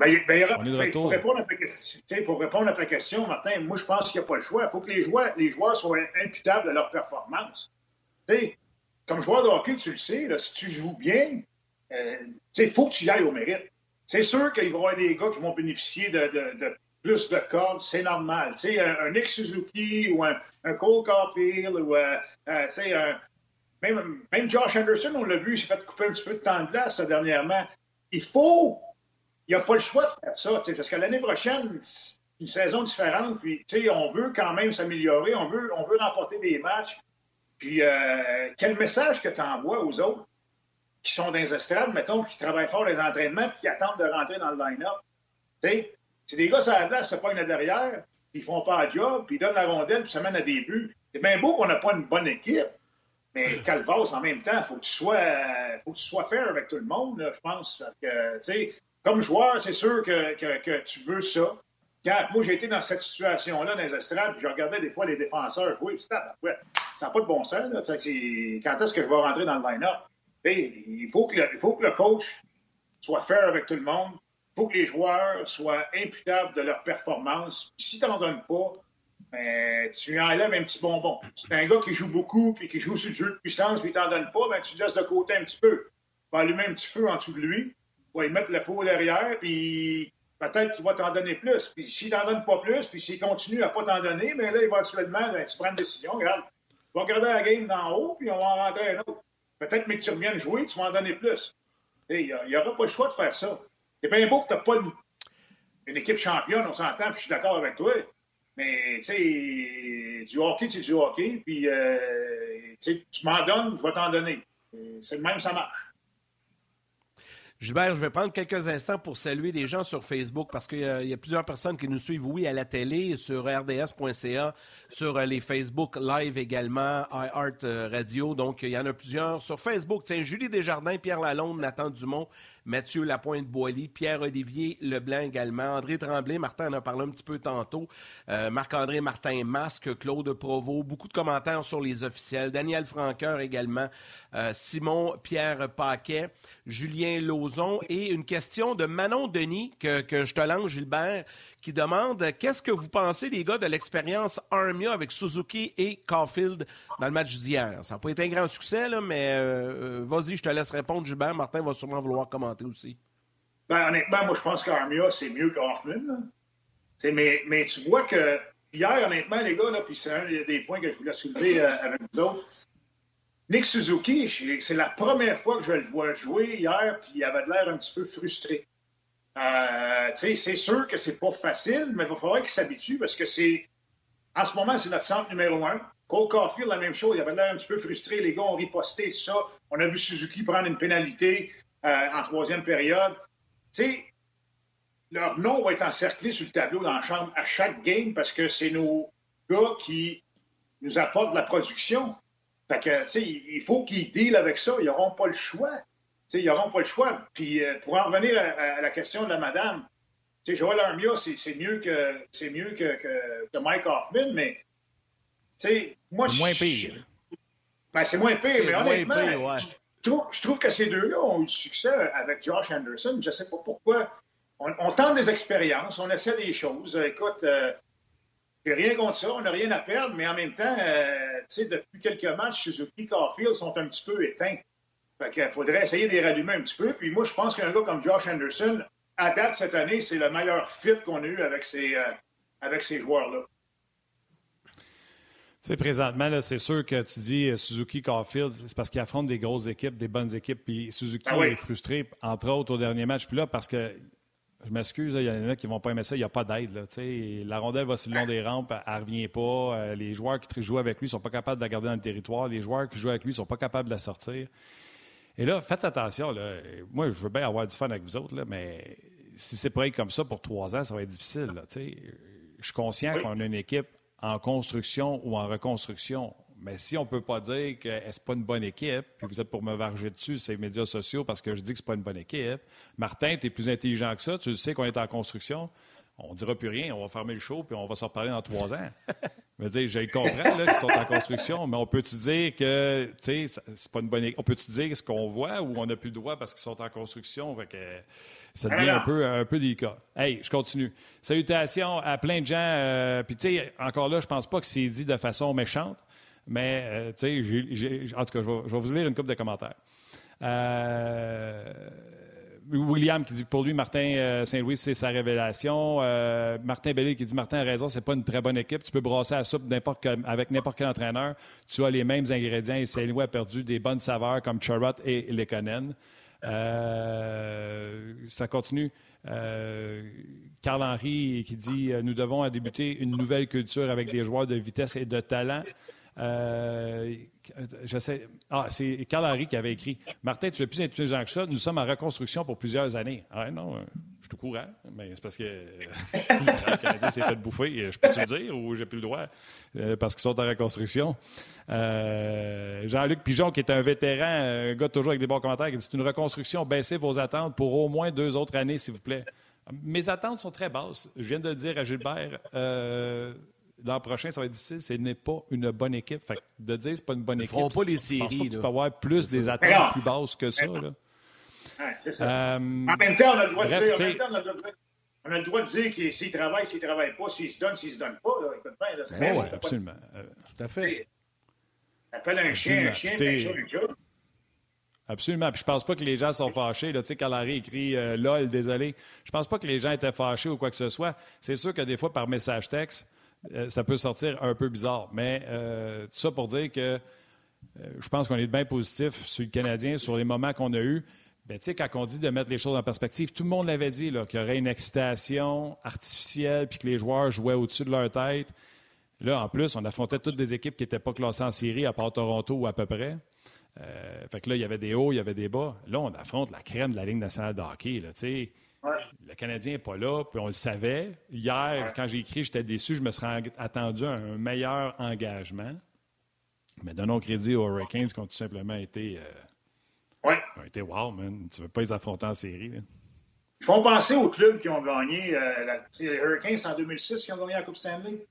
Ben, ben, pour, répondre à ta question, pour répondre à ta question, Martin, moi, je pense qu'il n'y a pas le choix. Il faut que les joueurs, les joueurs soient imputables de leur performance. comme joueur de hockey, tu le sais, si tu joues bien, il faut que tu y ailles au mérite. C'est sûr qu'il va y avoir des gars qui vont bénéficier de, plus de cordes, c'est normal. un, un Nick Suzuki ou un, Cole Caulfield ou euh, euh, même, même, Josh Anderson, on l'a vu, il s'est fait couper un petit peu de temps de glace dernièrement. Il faut, il n'y a pas le choix de faire ça, parce que l'année prochaine, c'est une saison différente, puis on veut quand même s'améliorer, on veut, on veut remporter des matchs. Puis euh, quel message que tu envoies aux autres? qui sont dans les estrades, mettons, qui travaillent fort les entraînements puis qui attendent de rentrer dans le line-up. C'est des gars sur la place, se pognent derrière, puis ils font pas le job, puis ils donnent la rondelle, puis ça mène à des buts. C'est bien beau qu'on n'a pas une bonne équipe, mais Calvas, en même temps, il faut que tu sois faut que tu sois fair avec tout le monde, je pense. Que, comme joueur, c'est sûr que, que, tu veux ça. Moi, j'ai été dans cette situation-là dans les estrades, puis je regardais des fois les défenseurs jouer, c'était ouais, ça n'a pas de bon sens. Quand est-ce que je vais rentrer dans le line-up? il faut, que le, coach soit fair avec tout le monde. Il faut que les joueurs soient imputables de leur performance. si tu n'en donnes pas, ben, tu lui enlèves un petit bonbon. C'est un gars qui joue beaucoup puis qui joue sur le jeu de puissance puis il t'en donne pas, ben, tu le laisses de côté un petit peu. Tu vas allumer un petit feu en dessous de lui, vas lui mettre le feu derrière, puis peut-être qu'il va t'en donner plus. Puis s'il t'en donne pas plus, puis s'il continue à pas t'en donner, mais là, éventuellement, ben, tu prends une décision. Regarde, tu vas regarder la game d'en haut, puis on va en rentrer un autre. Peut-être, mais que tu reviennes jouer, tu vas en donner plus. Il n'y aura pas le choix de faire ça. C'est bien beau que tu n'as pas une, équipe championne, on s'entend, puis je suis d'accord avec toi. Mais, tu sais, du hockey, c'est du hockey, puis, euh, tu m'en donnes, je vais t'en donner. C'est le même, ça marche. Gilbert, je vais prendre quelques instants pour saluer les gens sur Facebook parce qu'il y, a plusieurs personnes qui nous suivent, oui, à la télé, sur rds.ca, sur euh, les Facebook Live également, iHeart Radio. Donc, il y en a plusieurs. Sur Facebook, tiens, Julie Desjardins, Pierre Lalonde, Nathan Dumont, Mathieu Lapointe-Boily, Pierre-Olivier Leblanc également, André Tremblay, Martin en a parlé un petit peu tantôt, euh, Marc-André Martin Masque, Claude Provost, beaucoup de commentaires sur les officiels, Daniel Franqueur également, euh, Simon Pierre Paquet, Julien Lauzon et une question de Manon Denis que, que je te lance, Gilbert qui demande qu'est-ce que vous pensez, les gars, de l'expérience Armia avec Suzuki et Caulfield dans le match d'hier? Ça n'a pas été un grand succès, là, mais euh, vas-y, je te laisse répondre, Gilbert. Martin va sûrement vouloir commenter aussi. Ben, honnêtement, moi, je pense qu'Armia, c'est mieux qu'Hoffman. Mais, mais tu vois que hier, honnêtement, les gars, là, puis c'est un des points que je voulais soulever euh, avec vous. Nick Suzuki, c'est la première fois que je le vois jouer hier, puis il avait l'air un petit peu frustré. Euh, c'est sûr que c'est pas facile, mais il va falloir qu'il s'habitue parce que c'est. En ce moment, c'est notre centre numéro un. Cole Caulfield, la même chose. Il avait l'air un petit peu frustré. Les gars ont riposté, ça. On a vu Suzuki prendre une pénalité euh, en troisième période. Tu sais, leur nom va être encerclé sur le tableau dans la chambre à chaque game parce que c'est nos gars qui nous apportent la production. Fait que, tu sais, il faut qu'ils dealent avec ça. Ils n'auront pas le choix. Tu sais, ils n'auront pas le choix. Puis, euh, pour en revenir à, la question de la madame, tu sais, Joël Armia, c'est mieux, que, mieux que, que, Mike Hoffman, mais, tu sais, moi, C'est moins pire. Ben, c'est moins pire, mais honnêtement, je, trouve, que ces deux-là ont eu du succès avec Josh Anderson. Je ne sais pas pourquoi. On, tente des expériences, on essaie des choses. Écoute, euh, rien contre ça, on n'a rien à perdre, mais en même temps, euh, tu sais, depuis quelques matchs, Suzuki Caulfield sont un petit peu éteints. Fait qu'il faudrait essayer de les rallumer un petit peu. Puis moi, je pense qu'un gars comme Josh Anderson, à date cette année, c'est le meilleur fit qu'on a eu avec ces, euh, avec ces joueurs-là. Tu sais, présentement, c'est sûr que tu dis euh, Suzuki Caulfield, c'est parce qu'il affronte des grosses équipes, des bonnes équipes. Puis Suzuki ah est frustré, entre autres, au dernier match. Puis là, parce que je m'excuse, il y en a qui ne vont pas aimer ça. Il n'y a pas d'aide. La rondelle va sur le long des rampes, elle ne revient pas. Euh, les joueurs qui jouent avec lui ne sont pas capables de la garder dans le territoire. Les joueurs qui jouent avec lui ne sont pas capables de la sortir. Et là, faites attention. Là. Moi, je veux bien avoir du fun avec vous autres, là, mais si c'est pareil comme ça pour trois ans, ça va être difficile. je suis conscient qu'on a une équipe en construction ou en reconstruction. Mais si on ne peut pas dire que ce n'est pas une bonne équipe, puis vous êtes pour me varger dessus, ces médias sociaux, parce que je dis que ce n'est pas une bonne équipe, Martin, tu es plus intelligent que ça, tu sais qu'on est en construction, on ne dira plus rien, on va fermer le show, puis on va s'en reparler dans trois ans. Je veux dire, je comprends qu'ils sont en construction, mais on peut-tu dire que c'est pas une bonne équipe? On peut-tu dire ce qu'on voit ou on n'a plus le droit parce qu'ils sont en construction? que, ça devient un peu, un peu délicat. Hey, je continue. Salutations à plein de gens. Euh, puis, tu sais, encore là, je pense pas que c'est dit de façon méchante. Mais, euh, tu sais, en tout cas, je vais, vous lire une couple de commentaires. Euh, William qui dit que pour lui, Martin euh, Saint-Louis, c'est sa révélation. Martin Bellé qui dit Martin a raison, c'est pas une très bonne équipe. Tu peux brasser la soupe avec n'importe quel entraîneur. Tu as les mêmes ingrédients et Saint-Louis a perdu des bonnes saveurs comme Charrot et Lekonen. ça continue. Carl Henry qui dit Nous devons débuter une nouvelle culture avec des joueurs de vitesse et de talent. Euh, ah, c'est Carl qui avait écrit Martin, tu es plus intelligent que ça. Nous sommes en reconstruction pour plusieurs années. Ah, non, euh, je suis au courant, mais c'est parce que le Canadien s'est fait bouffer. Je peux te le dire ou j'ai plus le droit euh, parce qu'ils sont en reconstruction. Jean-Luc Pigeon, qui est un vétéran, un gars toujours avec des bons commentaires, qui dit C'est une reconstruction. Baissez vos attentes pour au moins deux autres années, s'il vous plaît. Mes attentes sont très basses. Je viens de le dire à Gilbert l'an prochain, ça va être difficile. Ce n'est pas une bonne équipe. Fait de dire que ce n'est pas une bonne équipe. Ils pas les séries. Je pense pas tu peux avoir plus des attentes plus basses que ça. Là. Euh, en même temps, on a le droit de dire. En même temps, on a le droit de dire que s'il travaille, s'il ne travaille pas, s'il se donne, s'il ne se donne pas. Là, écoute bien, oui, absolument. Euh, Tout à fait. Appelle un chien, un chien, un chat, un chat. Absolument. Puis je pense pas que les gens sont fâchés. Là, tu sais, quand Larry écrit euh, LOL, désolé. Je pense pas que les gens étaient fâchés ou quoi que ce soit. C'est sûr que des fois, par message texte, ça peut sortir un peu bizarre. Mais euh, tout ça pour dire que euh, je pense qu'on est bien positif sur le Canadien, sur les moments qu'on a eus. Bien, tu sais, quand on dit de mettre les choses en perspective, tout le monde l'avait dit, qu'il y aurait une excitation artificielle puis que les joueurs jouaient au-dessus de leur tête. Là, en plus, on affrontait toutes des équipes qui n'étaient pas classées en série, à part Toronto ou à peu près. fait que là, il y avait des hauts, il y avait des bas. Là, on affronte la crème de la Ligue nationale de hockey. Là, le Canadien n'est pas là, puis on le savait. Hier, quand j'ai écrit, j'étais déçu. Je me serais attendu à un meilleur engagement. Mais donnons crédit aux Hurricanes qui ont tout simplement été. Euh, ouais. ont été wow, man. Tu ne veux pas les affronter en série. Ils font penser aux clubs qui ont gagné. Euh, les Hurricanes, c'est en 2006 qui ont gagné la Coupe Stanley?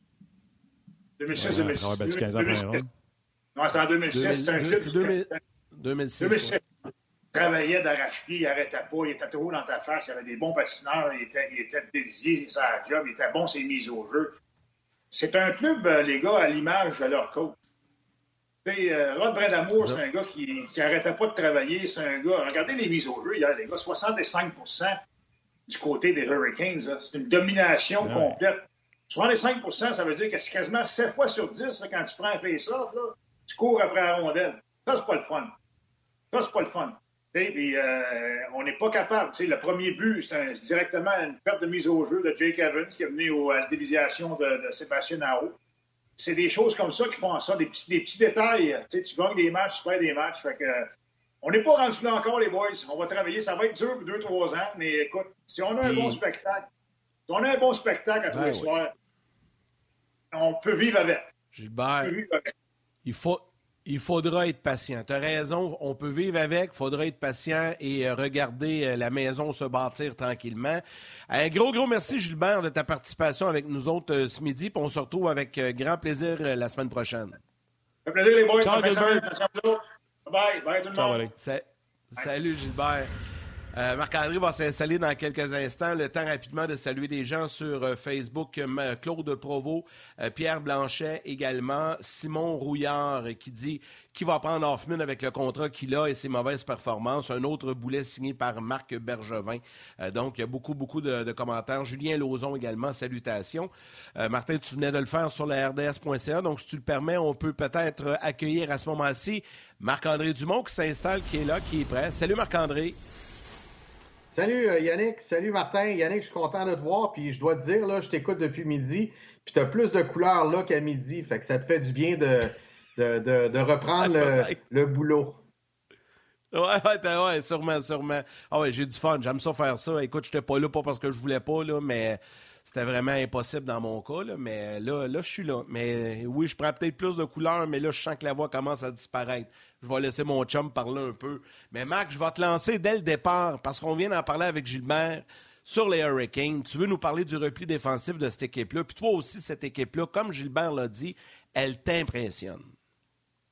2006-2006. non, c'est en 2006. C'est un club. 2006. 2006 travaillait d'arrache-pied, il n'arrêtait pas, il était trop dans ta face, il avait des bons patineurs, il était, il était dédié à sa job, il était bon ses mises au jeu. C'est un club, euh, les gars, à l'image de leur coach. Euh, Rod Brindamour, c'est un gars qui n'arrêtait pas de travailler. C'est un gars. Regardez les mises au jeu hier, les gars. 65% du côté des Hurricanes. C'est une domination complète. 65% ça veut dire que c'est quasiment 7 fois sur 10 quand tu prends un face-off, tu cours après la rondelle. Ça, c'est pas le fun. Ça, c'est pas le fun. Puis, euh, on n'est pas capable. le premier but, c'est directement une perte de mise au jeu de Jake Evans qui est venu à la déviation de, Sébastien Naro. c'est des choses comme ça qui font ça, des petits, des petits détails. Tu gagnes des matchs, tu perds des matchs. Fait que, on n'est pas rendu là encore, les boys. On va travailler. Ça va être dur pour deux, trois ans. Mais écoute, si on a un bon spectacle, si on a un bon spectacle à tous les soirs, on peut vivre avec. Gilbert, il faut, il faudra être patient. Tu as raison, on peut vivre avec, il faudra être patient et euh, regarder euh, la maison se bâtir tranquillement. Un gros, gros merci, Gilbert, de ta participation avec nous autres euh, ce midi. Puis on se retrouve avec grand plaisir la semaine prochaine. Fait plaisir, les boys. Ciao, Gilbert. Bye. Bye, tout le monde. Salut, Gilbert. Euh, Marc-André va s'installer dans quelques instants. Le temps rapidement de saluer des gens sur euh, Facebook. Claude Provost, euh, Pierre Blanchet également, Simon Rouillard qui dit qui va prendre Hoffman avec le contrat qu'il a et ses mauvaises performances. Un autre boulet signé par Marc Bergevin. donc, il y a beaucoup, beaucoup de, commentaires. Julien Lauzon également, salutations. Martin, tu venais de le faire sur la RDS.ca. Donc, si tu le permets, on peut peut-être accueillir à ce moment-ci Marc-André Dumont qui s'installe, qui est là, qui est prêt. Salut Marc-André. Salut euh, Yannick, salut Martin. Yannick, je suis content de te voir. Puis je dois te dire, là, je t'écoute depuis midi. Puis tu as plus de couleurs là qu'à midi. Fait que ça te fait du bien de, de, reprendre le, boulot. Ouais, ouais, ouais, sûrement, sûrement. Ah ouais, j'ai du fun. J'aime ça faire ça. Écoute, j'étais pas là pas parce que je voulais pas, là, mais c'était vraiment impossible dans mon cas. Là, mais là, là, je suis là. Mais oui, je prends peut-être plus de couleurs, mais là, je sens que la voix commence à disparaître je vais laisser mon chum parler un peu. Mais Marc, je vais te lancer dès le départ parce qu'on vient d'en parler avec Gilbert sur les Hurricanes. Tu veux nous parler du repli défensif de cette équipe-là? Puis toi aussi, cette équipe-là, comme Gilbert l'a dit, elle t'impressionne.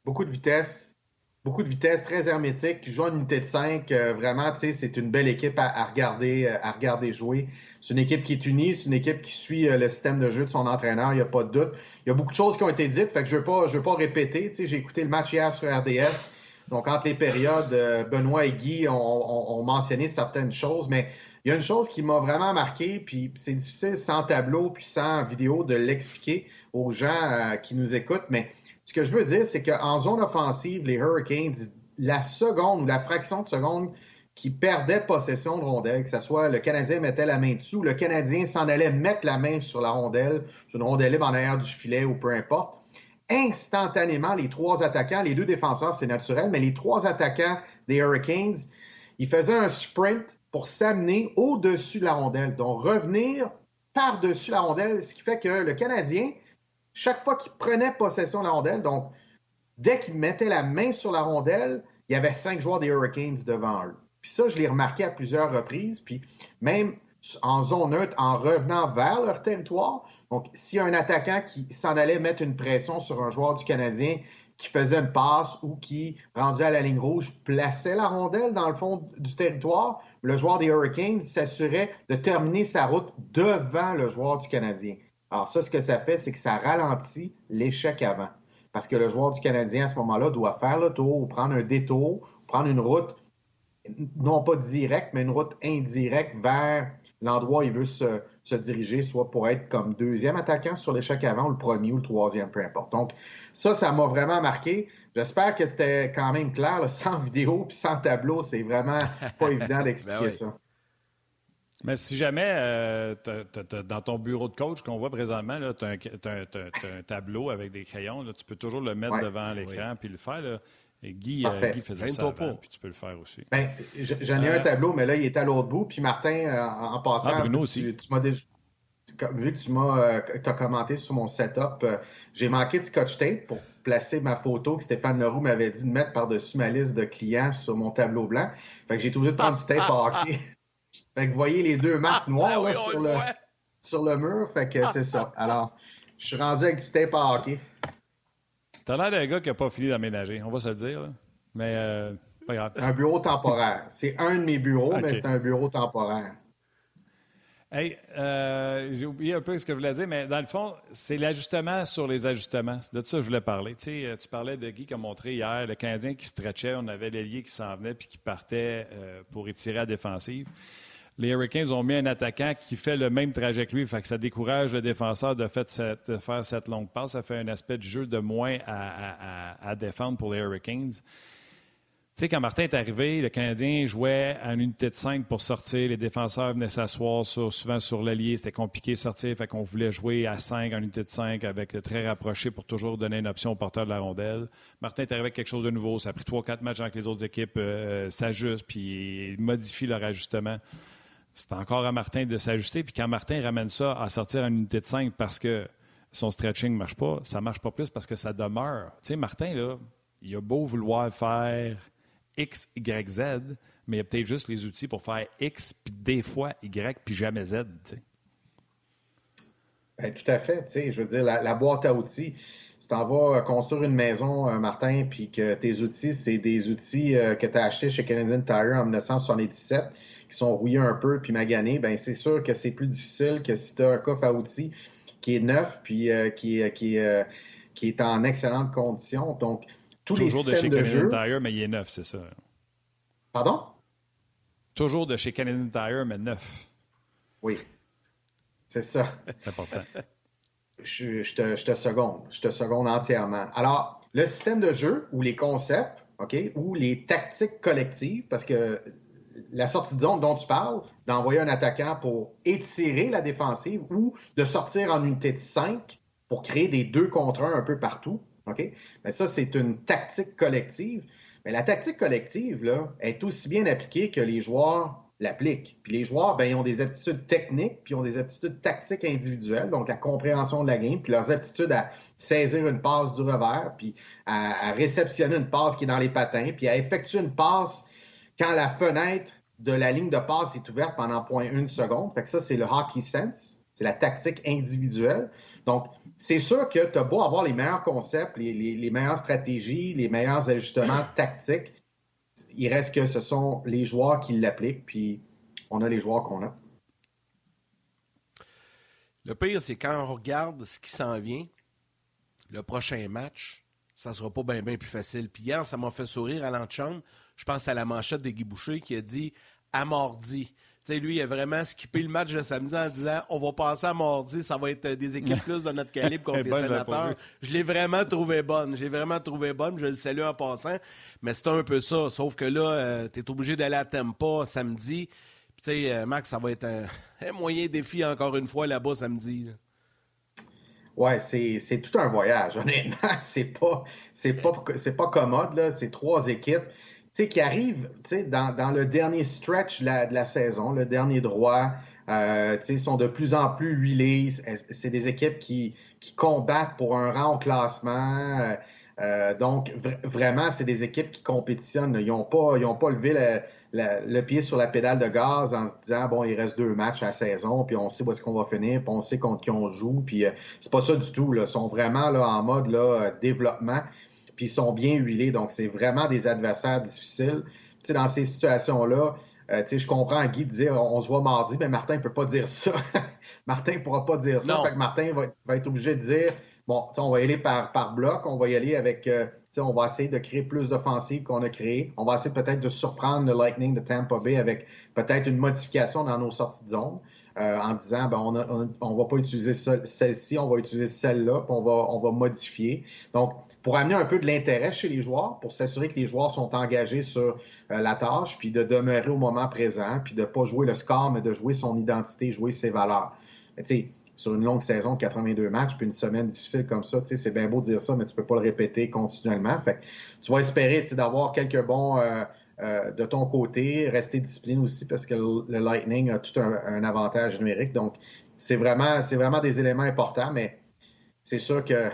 Beaucoup de vitesse. Beaucoup de vitesse, très hermétique. Joue en unité de 5. Euh, vraiment, c'est une belle équipe à, regarder, euh, à regarder jouer. C'est une équipe qui est unie, c'est une équipe qui suit euh, le système de jeu de son entraîneur, il n'y a pas de doute. Il y a beaucoup de choses qui ont été dites, fait que je ne veux, pas, répéter. J'ai écouté le match hier sur RDS. Donc, entre les périodes, euh, Benoît et Guy ont, mentionné certaines choses, mais il y a une chose qui m'a vraiment marqué, puis c'est difficile sans tableau puis sans vidéo de l'expliquer aux gens euh, qui nous écoutent, mais ce que je veux dire, c'est qu'en zone offensive, les Hurricanes, la seconde ou la fraction de seconde qui perdait possession de rondelle, que ce soit le Canadien mettait la main dessous, le Canadien s'en allait mettre la main sur la rondelle, sur une rondelle libre en arrière du filet ou peu importe. Instantanément, les trois attaquants, les deux défenseurs, c'est naturel, mais les trois attaquants des Hurricanes, ils faisaient un sprint pour s'amener au-dessus de la rondelle, donc revenir par-dessus la rondelle, ce qui fait que le Canadien, chaque fois qu'il prenait possession de la rondelle, donc dès qu'il mettait la main sur la rondelle, il y avait cinq joueurs des Hurricanes devant eux. Puis ça, je l'ai remarqué à plusieurs reprises. Puis même en zone neutre, en revenant vers leur territoire. Donc, a un attaquant qui s'en allait mettre une pression sur un joueur du Canadien qui faisait une passe ou qui, rendu à la ligne rouge, plaçait la rondelle dans le fond du territoire, le joueur des Hurricanes s'assurait de terminer sa route devant le joueur du Canadien. Alors ça, ce que ça fait, c'est que ça ralentit l'échec avant. Parce que le joueur du Canadien, à ce moment-là, doit faire le tour, ou prendre un détour, prendre une route non pas direct, mais une route indirecte vers l'endroit où il veut se, diriger, soit pour être comme deuxième attaquant sur l'échec avant, ou le premier ou le troisième, peu importe. Donc, ça, ça m'a vraiment marqué. J'espère que c'était quand même clair, sans vidéo puis sans tableau. C'est vraiment pas évident d'expliquer ben ça. Mais si jamais, euh, dans ton bureau de coach qu'on voit présentement, tu as, un tableau avec des crayons, tu peux toujours le mettre devant l'écran puis le faire. Et Guy, euh, Guy faisait ça avant, puis tu peux le faire aussi. Ben, J'en ai un euh, tableau, mais là, il est à l'autre bout. Puis Martin, euh, en, passant, ah, Bruno aussi. tu, m'as déjà vu que tu m'as as commenté sur mon setup, j'ai manqué de scotch tape pour placer ma photo que Stéphane Leroux m'avait dit de mettre par-dessus ma liste de clients sur mon tableau blanc. Fait que j'ai tout de prendre du tape à hockey. fait que vous voyez les deux marques ah, noires sur, le, sur, le, mur. Fait que c'est ça. Alors, je suis rendu avec du tape à hockey. T'as l'air d'un gars qui n'a pas fini d'aménager, on va se le dire. Mais euh, pas grave. Un bureau temporaire. C'est un de mes bureaux, mais c'est un bureau temporaire. Hey, euh, j'ai oublié un peu ce que je voulais dire, mais dans le fond, c'est l'ajustement sur les ajustements. De ça, je voulais parler. Tu, sais, tu parlais de Guy qui a montré hier, le Canadien qui stretchait, on avait l'ailier qui s'en venait puis qui partait euh, pour étirer à défensive les Hurricanes ont mis un attaquant qui fait le même trajet que lui. Fait que ça décourage le défenseur de, faire cette longue passe. Ça fait un aspect du jeu de moins à, défendre pour les Hurricanes. sais, quand Martin est arrivé, le Canadien jouait une unité de 5 pour sortir. Les défenseurs venaient s'asseoir souvent sur l'allié. C'était compliqué de sortir. Fait qu'on voulait jouer à 5 en unité de 5 avec très rapproché pour toujours donner une option au porteur de la rondelle. Martin est arrivé avec quelque chose de nouveau. Ça a pris 3-4 matchs avec les autres équipes euh, s'ajustent puis modifient leur ajustement. C'est encore à Martin de s'ajuster. Puis quand Martin ramène ça à sortir en unité de 5 parce que son stretching ne marche pas, ça ne marche pas plus parce que ça demeure. Tu sais, Martin, là, il a beau vouloir faire X, Y, Z, mais il a peut-être juste les outils pour faire X, puis des fois Y, puis jamais Z. Ben, tout à fait. Je veux dire, la, boîte à outils, si tu en vas construire une maison, euh, Martin, puis que tes outils, c'est des outils euh, que tu as achetés chez Canadian Tire en 1977, qui sont rouillés un peu puis maganés, ben c'est sûr que c'est plus difficile que si tu as un coffre à outils qui est neuf puis euh, qui, qui, qui est en excellente condition. Donc, Toujours de chez Canadian Tire, mais il est neuf, c'est ça. Pardon? Toujours de chez Canadian Tire, mais neuf. Oui. C'est ça. C'est important. Je, te, je, te, seconde. Je te seconde entièrement. Alors, le système de jeu ou les concepts, OK, ou les tactiques collectives, parce que la sortie de zone dont tu parles, d'envoyer un attaquant pour étirer la défensive ou de sortir en unité de 5 pour créer des deux contre un un peu partout? Mais ça, c'est une tactique collective. Mais la tactique collective, là, est aussi bien appliquée que les joueurs l'appliquent. Puis les joueurs, ben, ils ont des aptitudes techniques, puis ont des aptitudes tactiques individuelles, donc la compréhension de la game, puis leurs aptitudes à saisir une passe du revers, puis à, réceptionner une passe qui est dans les patins, puis à effectuer une passe quand la fenêtre de la ligne de passe est ouverte pendant point une seconde. Fait que ça, c'est le hockey sense. C'est la tactique individuelle. Donc, c'est sûr que tu as beau avoir les meilleurs concepts, les, meilleures stratégies, les meilleurs ajustements tactiques. Il reste que ce sont les joueurs qui l'appliquent, puis on a les joueurs qu'on a. Le pire, c'est quand on regarde ce qui s'en vient, le prochain match, ça sera pas bien plus facile. Puis hier, ça m'a fait sourire à l'antichambre. Je pense à la manchette de Guy Boucher qui a dit « amordi » sais, lui, il a vraiment skippé le match de samedi en disant on va passer à mardi, ça va être des équipes plus de notre calibre contre les sénateurs. Je l'ai vraiment trouvé bonne. J'ai vraiment trouvé bonne. Je le salue en passant. Mais c'est un peu ça. Sauf que là, euh, tu es obligé d'aller à Tempa samedi. Tu sais, euh, Max, ça va être un, moyen défi encore une fois là-bas samedi. Ouais, c'est tout un voyage, honnêtement. C'est pas, pas, pas commode, C'est trois équipes sais, qui arrivent dans, dans le dernier stretch de la, saison, le dernier droit. Euh, sont de plus en plus huilés. C'est des équipes qui, qui combattent pour un rang au classement. Euh, euh, donc, vraiment, c'est des équipes qui compétitionnent. Ils n'ont pas, ils pas levé le pied sur la pédale de gaz en se disant, bon, il reste deux matchs à la saison, puis on sait où est-ce qu'on va finir, puis on sait contre qui on joue. Puis c'est pas ça du tout. Là. Ils sont vraiment là, en mode là, développement puis ils sont bien huilés. Donc, c'est vraiment des adversaires difficiles. sais, dans ces situations-là, euh, je comprends Guy de dire on, se voit mardi, mais Martin ne peut pas dire ça. Martin ne pourra pas dire ça. Fait que Martin va, être obligé de dire bon, on va y aller par, par bloc, on va y aller avec. Euh, on va essayer de créer plus d'offensives qu'on a créées. On va essayer peut-être de surprendre le Lightning de Tampa Bay avec peut-être une modification dans nos sorties de zone. Euh, en disant ben, on ne va pas utiliser celle-ci, on va utiliser celle-là, puis on va, on va modifier. Donc, pour amener un peu de l'intérêt chez les joueurs, pour s'assurer que les joueurs sont engagés sur euh, la tâche, puis de demeurer au moment présent, puis de ne pas jouer le score, mais de jouer son identité, jouer ses valeurs. Mais tu sais, sur une longue saison de 82 matchs, puis une semaine difficile comme ça, c'est bien beau de dire ça, mais tu peux pas le répéter continuellement. Fait tu vas espérer d'avoir quelques bons euh, euh, de ton côté, rester discipliné aussi parce que le, Lightning a tout un, un avantage numérique. Donc, c'est vraiment, c'est vraiment des éléments importants, mais c'est sûr que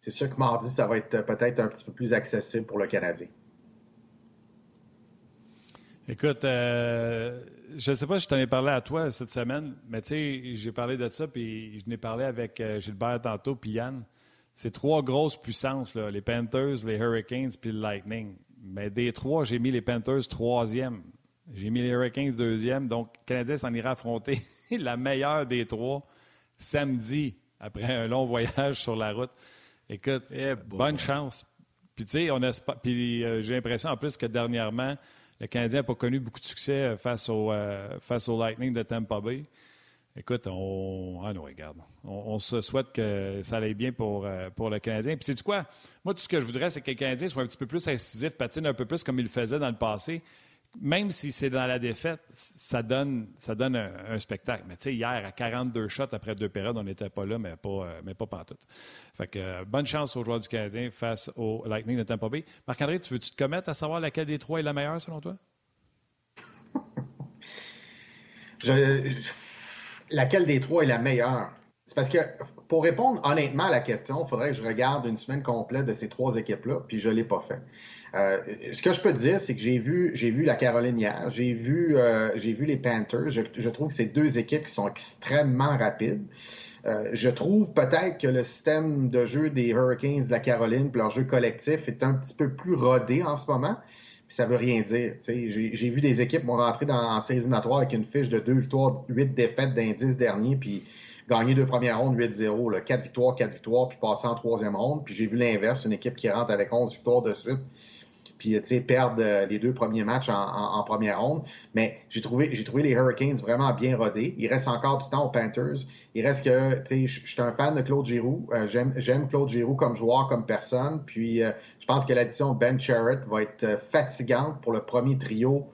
c'est sûr que mardi, ça va être peut-être un petit peu plus accessible pour le Canadien. Écoute, euh, je ne sais pas si je t'en ai parlé à toi cette semaine, mais tu sais, j'ai parlé de ça, puis je n'ai parlé avec euh, Gilbert tantôt, puis Yann. C'est trois grosses puissances, les Panthers, les Hurricanes, puis le Lightning. Mais des trois, j'ai mis les Panthers troisième. J'ai mis les Hurricanes deuxième. Donc, le Canadien s'en ira affronter la meilleure des trois samedi, après un long voyage sur la route. Écoute, eh, bonne chance. Puis, tu sais, on Puis, euh, j'ai l'impression en plus que dernièrement, le Canadien n'a pas connu beaucoup de succès euh, face au, euh, face au Lightning de Tampa Bay. Écoute, on. Ah non, regarde. On, se souhaite que ça aille bien pour, euh, pour le Canadien. Puis, sais-tu quoi? Moi, tout ce que je voudrais, c'est que les Canadiens soient un petit peu plus incisifs, patinent un peu plus comme ils le faisaient dans le passé. Même si c'est dans la défaite, ça donne, ça donne un, spectacle. Mais tu sais, hier, à 42 shots après deux périodes, on n'était pas là, mais pas, euh, mais pas pantoute. Fait que euh, bonne chance aux joueurs du Canadien face au Lightning de Tampa Bay. Marc-André, tu veux-tu te commettre à savoir laquelle des trois est la meilleure, selon toi? je laquelle des trois est la meilleure? C'est parce que pour répondre honnêtement à la question, il faudrait que je regarde une semaine complète de ces trois équipes-là, puis je ne l'ai pas fait. Euh, ce que je peux te dire, c'est que j'ai vu, la Caroline hier, j'ai vu, euh, les Panthers. Je, trouve que c'est deux équipes qui sont extrêmement rapides. Euh, je trouve peut-être que le système de jeu des Hurricanes de la Caroline, puis leur jeu collectif, est un petit peu plus rodé en ce moment ça veut rien dire. J'ai vu des équipes m'ont rentré dans, en séries avec une fiche de 2 victoires, 8 défaites d'indice dernier, puis gagner deux premières rondes 8-0, 4 victoires, 4 victoires, puis passer en troisième ronde. Puis j'ai vu l'inverse, une équipe qui rentre avec 11 victoires de suite, puis tu sais perdre euh, les deux premiers matchs en, première ronde. Mais j'ai trouvé, j'ai trouvé les Hurricanes vraiment bien rodés. Il reste encore du temps aux Panthers. Il reste que, tu sais, je suis un fan de Claude Giroux. Euh, j'aime Claude Giroux comme joueur, comme personne. Puis euh, je pense que l'addition Ben Charrett va être fatigante pour le premier trio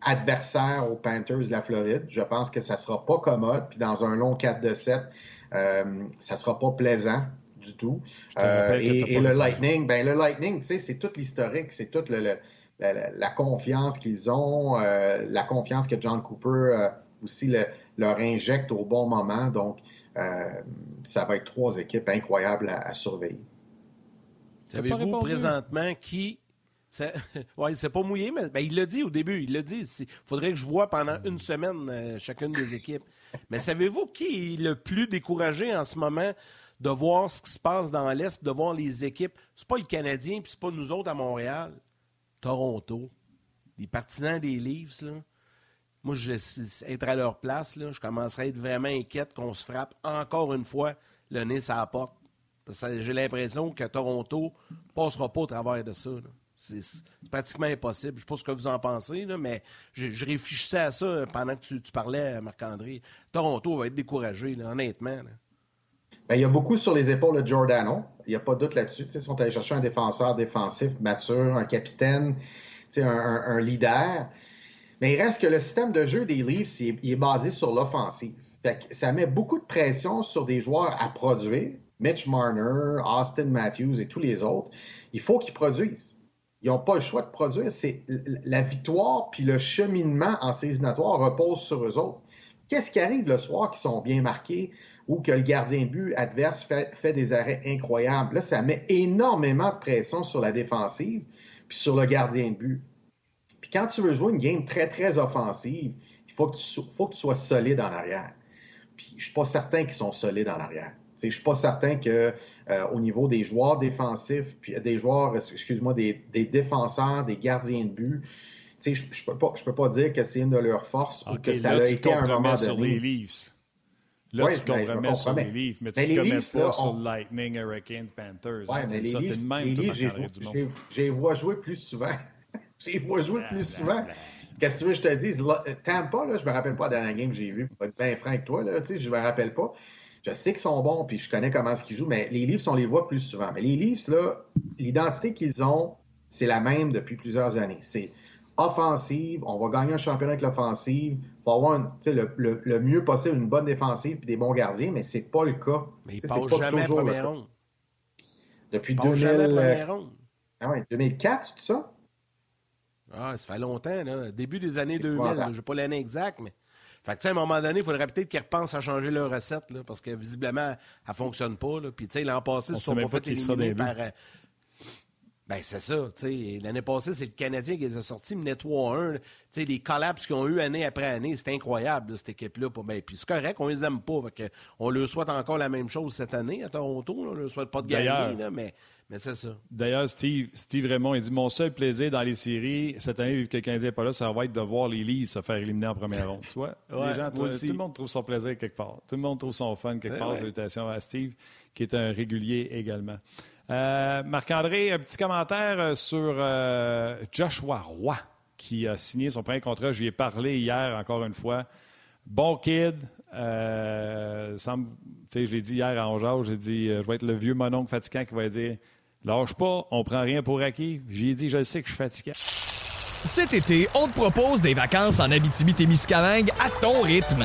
adversaire aux Panthers de la Floride. Je pense que ça sera pas commode. Puis dans un long 4 de 7, euh, ça sera pas plaisant du tout. Euh, et, le Lightning, ben le Lightning, tu sais, c'est tout l'historique, c'est toute la, confiance qu'ils ont, euh, la confiance que John Cooper euh, aussi leur injecte au bon moment. Donc, ça va être trois équipes incroyables à, surveiller. Savez-vous présentement qui Oui, il s'est pas mouillé, mais ben, il l'a dit au début. Il l'a dit. Il faudrait que je vois pendant une semaine chacune des équipes. Mais savez-vous qui est le plus découragé en ce moment de voir ce qui se passe dans l'Est, de voir les équipes. C'est pas le Canadien, puis c'est pas nous autres à Montréal. Toronto. Les partisans des Leafs, là. Moi, je, être à leur place, là, je commencerais à être vraiment inquiète qu'on se frappe encore une fois le nez à la porte. J'ai l'impression que Toronto passera pas au travers de ça. C'est pratiquement impossible. Je ne sais pas ce que vous en pensez, mais je, réfléchissais à ça pendant que tu, parlais, Marc-André. Toronto va être découragé, honnêtement. Ben, il y a beaucoup sur les épaules de Giordano. Il n'y a pas de doute là-dessus. Ils sont allés chercher un défenseur défensif mature, un capitaine, un, leader. Mais il reste que le système de jeu des Leafs, il est, basé sur l'offensive. Ça met beaucoup de pression sur des joueurs à produire. Mitch Marner, Austin Matthews et tous les autres. Il faut qu'ils produisent. Ils n'ont pas le choix de produire. La victoire puis le cheminement en séries éliminatoires repose sur eux autres. Qu'est-ce qui arrive le soir qui sont bien marqués? ou que le gardien de but adverse fait, des arrêts incroyables? Là, ça met énormément de pression sur la défensive puis sur le gardien de but. Puis quand tu veux jouer une game très, très offensive, il faut que tu, sois solide en arrière. Puis je suis pas certain qu'ils sont solides en arrière. Je suis pas certain que euh, au niveau des joueurs défensifs, puis des joueurs, excuse-moi, des, défenseurs, des gardiens de but, je ne peux, pas, peux pas dire que c'est une de leurs forces ou que ça a été un moment sur les Leafs. Là, tu ben, compromets sur les Leafs, mais tu ne commets pas sur Lightning, Hurricanes, Panthers. Oui, mais les Leafs, même, les Leafs j'ai vois jouer plus souvent. j'ai vois jouer plus souvent. Qu'est-ce que tu veux que je te dise? Tampa, là, je me rappelle pas de la dernière game que j'ai vue. Pour être bien franc avec toi, là, je me rappelle pas. Je sais qu'ils sont bons, puis je connais comment ils jouent, mais les Leafs, on les voit plus souvent. Mais les Leafs, là, l'identité qu'ils ont, c'est la même depuis plusieurs années. C'est offensive, on va gagner un championnat avec l'offensive. Il faut avoir le, mieux possible une bonne défensive et des bons gardiens, mais c'est pas le cas. Mais il passe jamais à première ronde. Depuis 2000... jamais première ronde. Ah ouais, 2004, c'est ça? Ah, ça fait longtemps, là. Début des années 2000. Je n'ai pas l'année exacte, mais. Fait que, à un moment donné, il faudrait peut-être qu'ils repensent à changer leur recette, là, parce que visiblement, elle ne fonctionne pas. Là. Puis, tu sais, l'an passé, ils ne sont pas fait éliminer par, euh, ben, c'est ça. L'année passée, c'est le Canadien qui les a sortis, mais 3-1. Les collapses qu'ils ont eu année après année, c'est incroyable, cette équipe-là. Ben, puis c'est correct, on les aime pas. on leur souhaite encore la même chose cette année à Toronto. On leur souhaite pas de gagner, mais, mais c'est ça. D'ailleurs, Steve, Steve Raymond, il dit Mon seul plaisir dans les séries, cette année, vu que le Canadien n'est pas là, ça va être de voir les Leafs se faire éliminer en première ronde. Tu vois? les gens, tout, le monde trouve son plaisir quelque part. Tout le monde trouve son fun quelque part. Salutations à Steve, qui est un régulier également. Euh, Marc-André, un petit commentaire euh, sur euh, Joshua Roy, qui a signé son premier contrat. Je lui ai parlé hier, encore une fois. Bon kid. Je l'ai dit hier à Ongeau, j'ai dit je vais être le vieux mononcle fatigant qui va dire Lâche pas, on prend rien pour acquis. J'ai dit je sais que je suis fatigué. Cet été, on te propose des vacances en Abitibi-Témiscamingue à ton rythme.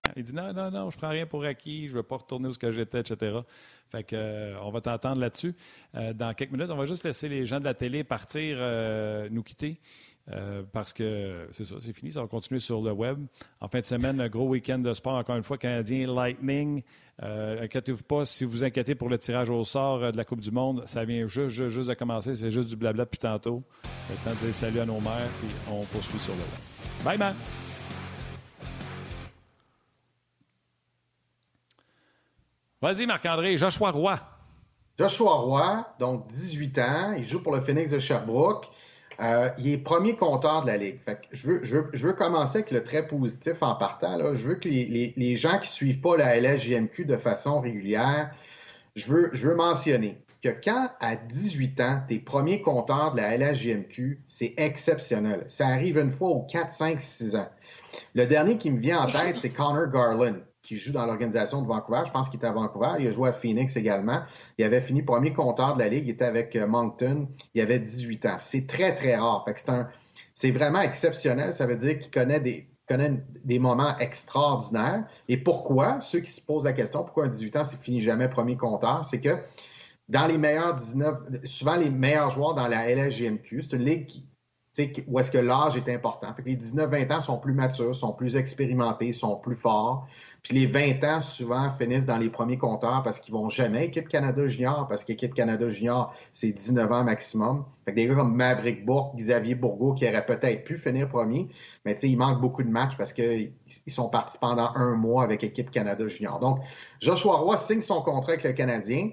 Il dit non, non, non, je prends rien pour acquis, je ne veux pas retourner où j'étais, etc. Fait que, euh, on va t'entendre là-dessus. Euh, dans quelques minutes, on va juste laisser les gens de la télé partir, euh, nous quitter. parce que c'est ça, c'est fini, ça va continuer sur le web. En fin de semaine, un gros week-end de sport, encore une fois, Canadien Lightning. inquiétez-vous pas, si vous vous inquiétez pour le tirage au sort de la Coupe du Monde, ça vient juste, juste, de commencer, c'est juste du blabla depuis tantôt. Le temps de dire salut à nos mères, puis on poursuit sur le web. Bye, man! Vas-y, Marc-André, Joshua Roy. Joshua Roy, donc 18 ans, il joue pour le Phoenix de Sherbrooke. Euh, il est premier compteur de la Ligue. je, veux, commencer avec le très positif en partant. Je veux que les, gens qui ne suivent pas la LSJMQ de façon régulière, je veux, mentionner que quand à 18 ans, tu es premier compteur de la LSJMQ, c'est exceptionnel. Ça arrive une fois aux 4, 5, 6 ans. Le dernier qui me vient en tête, c'est Connor Garland qui joue dans l'organisation de Vancouver. Je pense qu'il était à Vancouver. Il a joué à Phoenix également. Il avait fini premier compteur de la Ligue. Il était avec euh, Moncton. Il avait 18 ans. C'est très, très rare. Fait c'est, un, c'est vraiment exceptionnel. Ça veut dire qu'il connaît des, connaît des moments extraordinaires. Et pourquoi? Ceux qui se posent la question, pourquoi un 18 ans, c'est finit jamais premier compteur? C'est que dans les meilleurs 19, souvent les meilleurs joueurs dans la LSGMQ, c'est une ligue qui, où est-ce que l'âge est important. Fait que les 19-20 ans sont plus matures, sont plus expérimentés, sont plus forts. Puis les 20 ans, souvent, finissent dans les premiers compteurs parce qu'ils vont jamais équipe Canada Junior, parce qu'équipe Canada Junior, c'est 19 ans maximum. Fait que des gars comme Maverick Bourque, Xavier Bourgault, qui auraient peut-être pu finir premier, mais tu sais, il manque beaucoup de matchs parce qu'ils sont partis pendant un mois avec équipe Canada Junior. Donc, Joshua Roy signe son contrat avec le Canadien.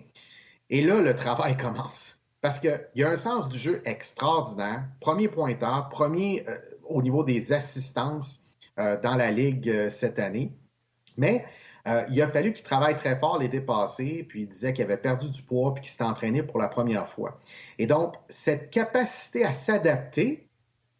Et là, le travail commence. Parce qu'il y a un sens du jeu extraordinaire. Premier pointeur, premier euh, au niveau des assistances euh, dans la Ligue euh, cette année. Mais il a fallu qu'il travaille très fort l'été passé, puis il disait qu'il avait perdu du poids, puis qu'il s'était entraîné pour la première fois. Et donc, cette capacité à s'adapter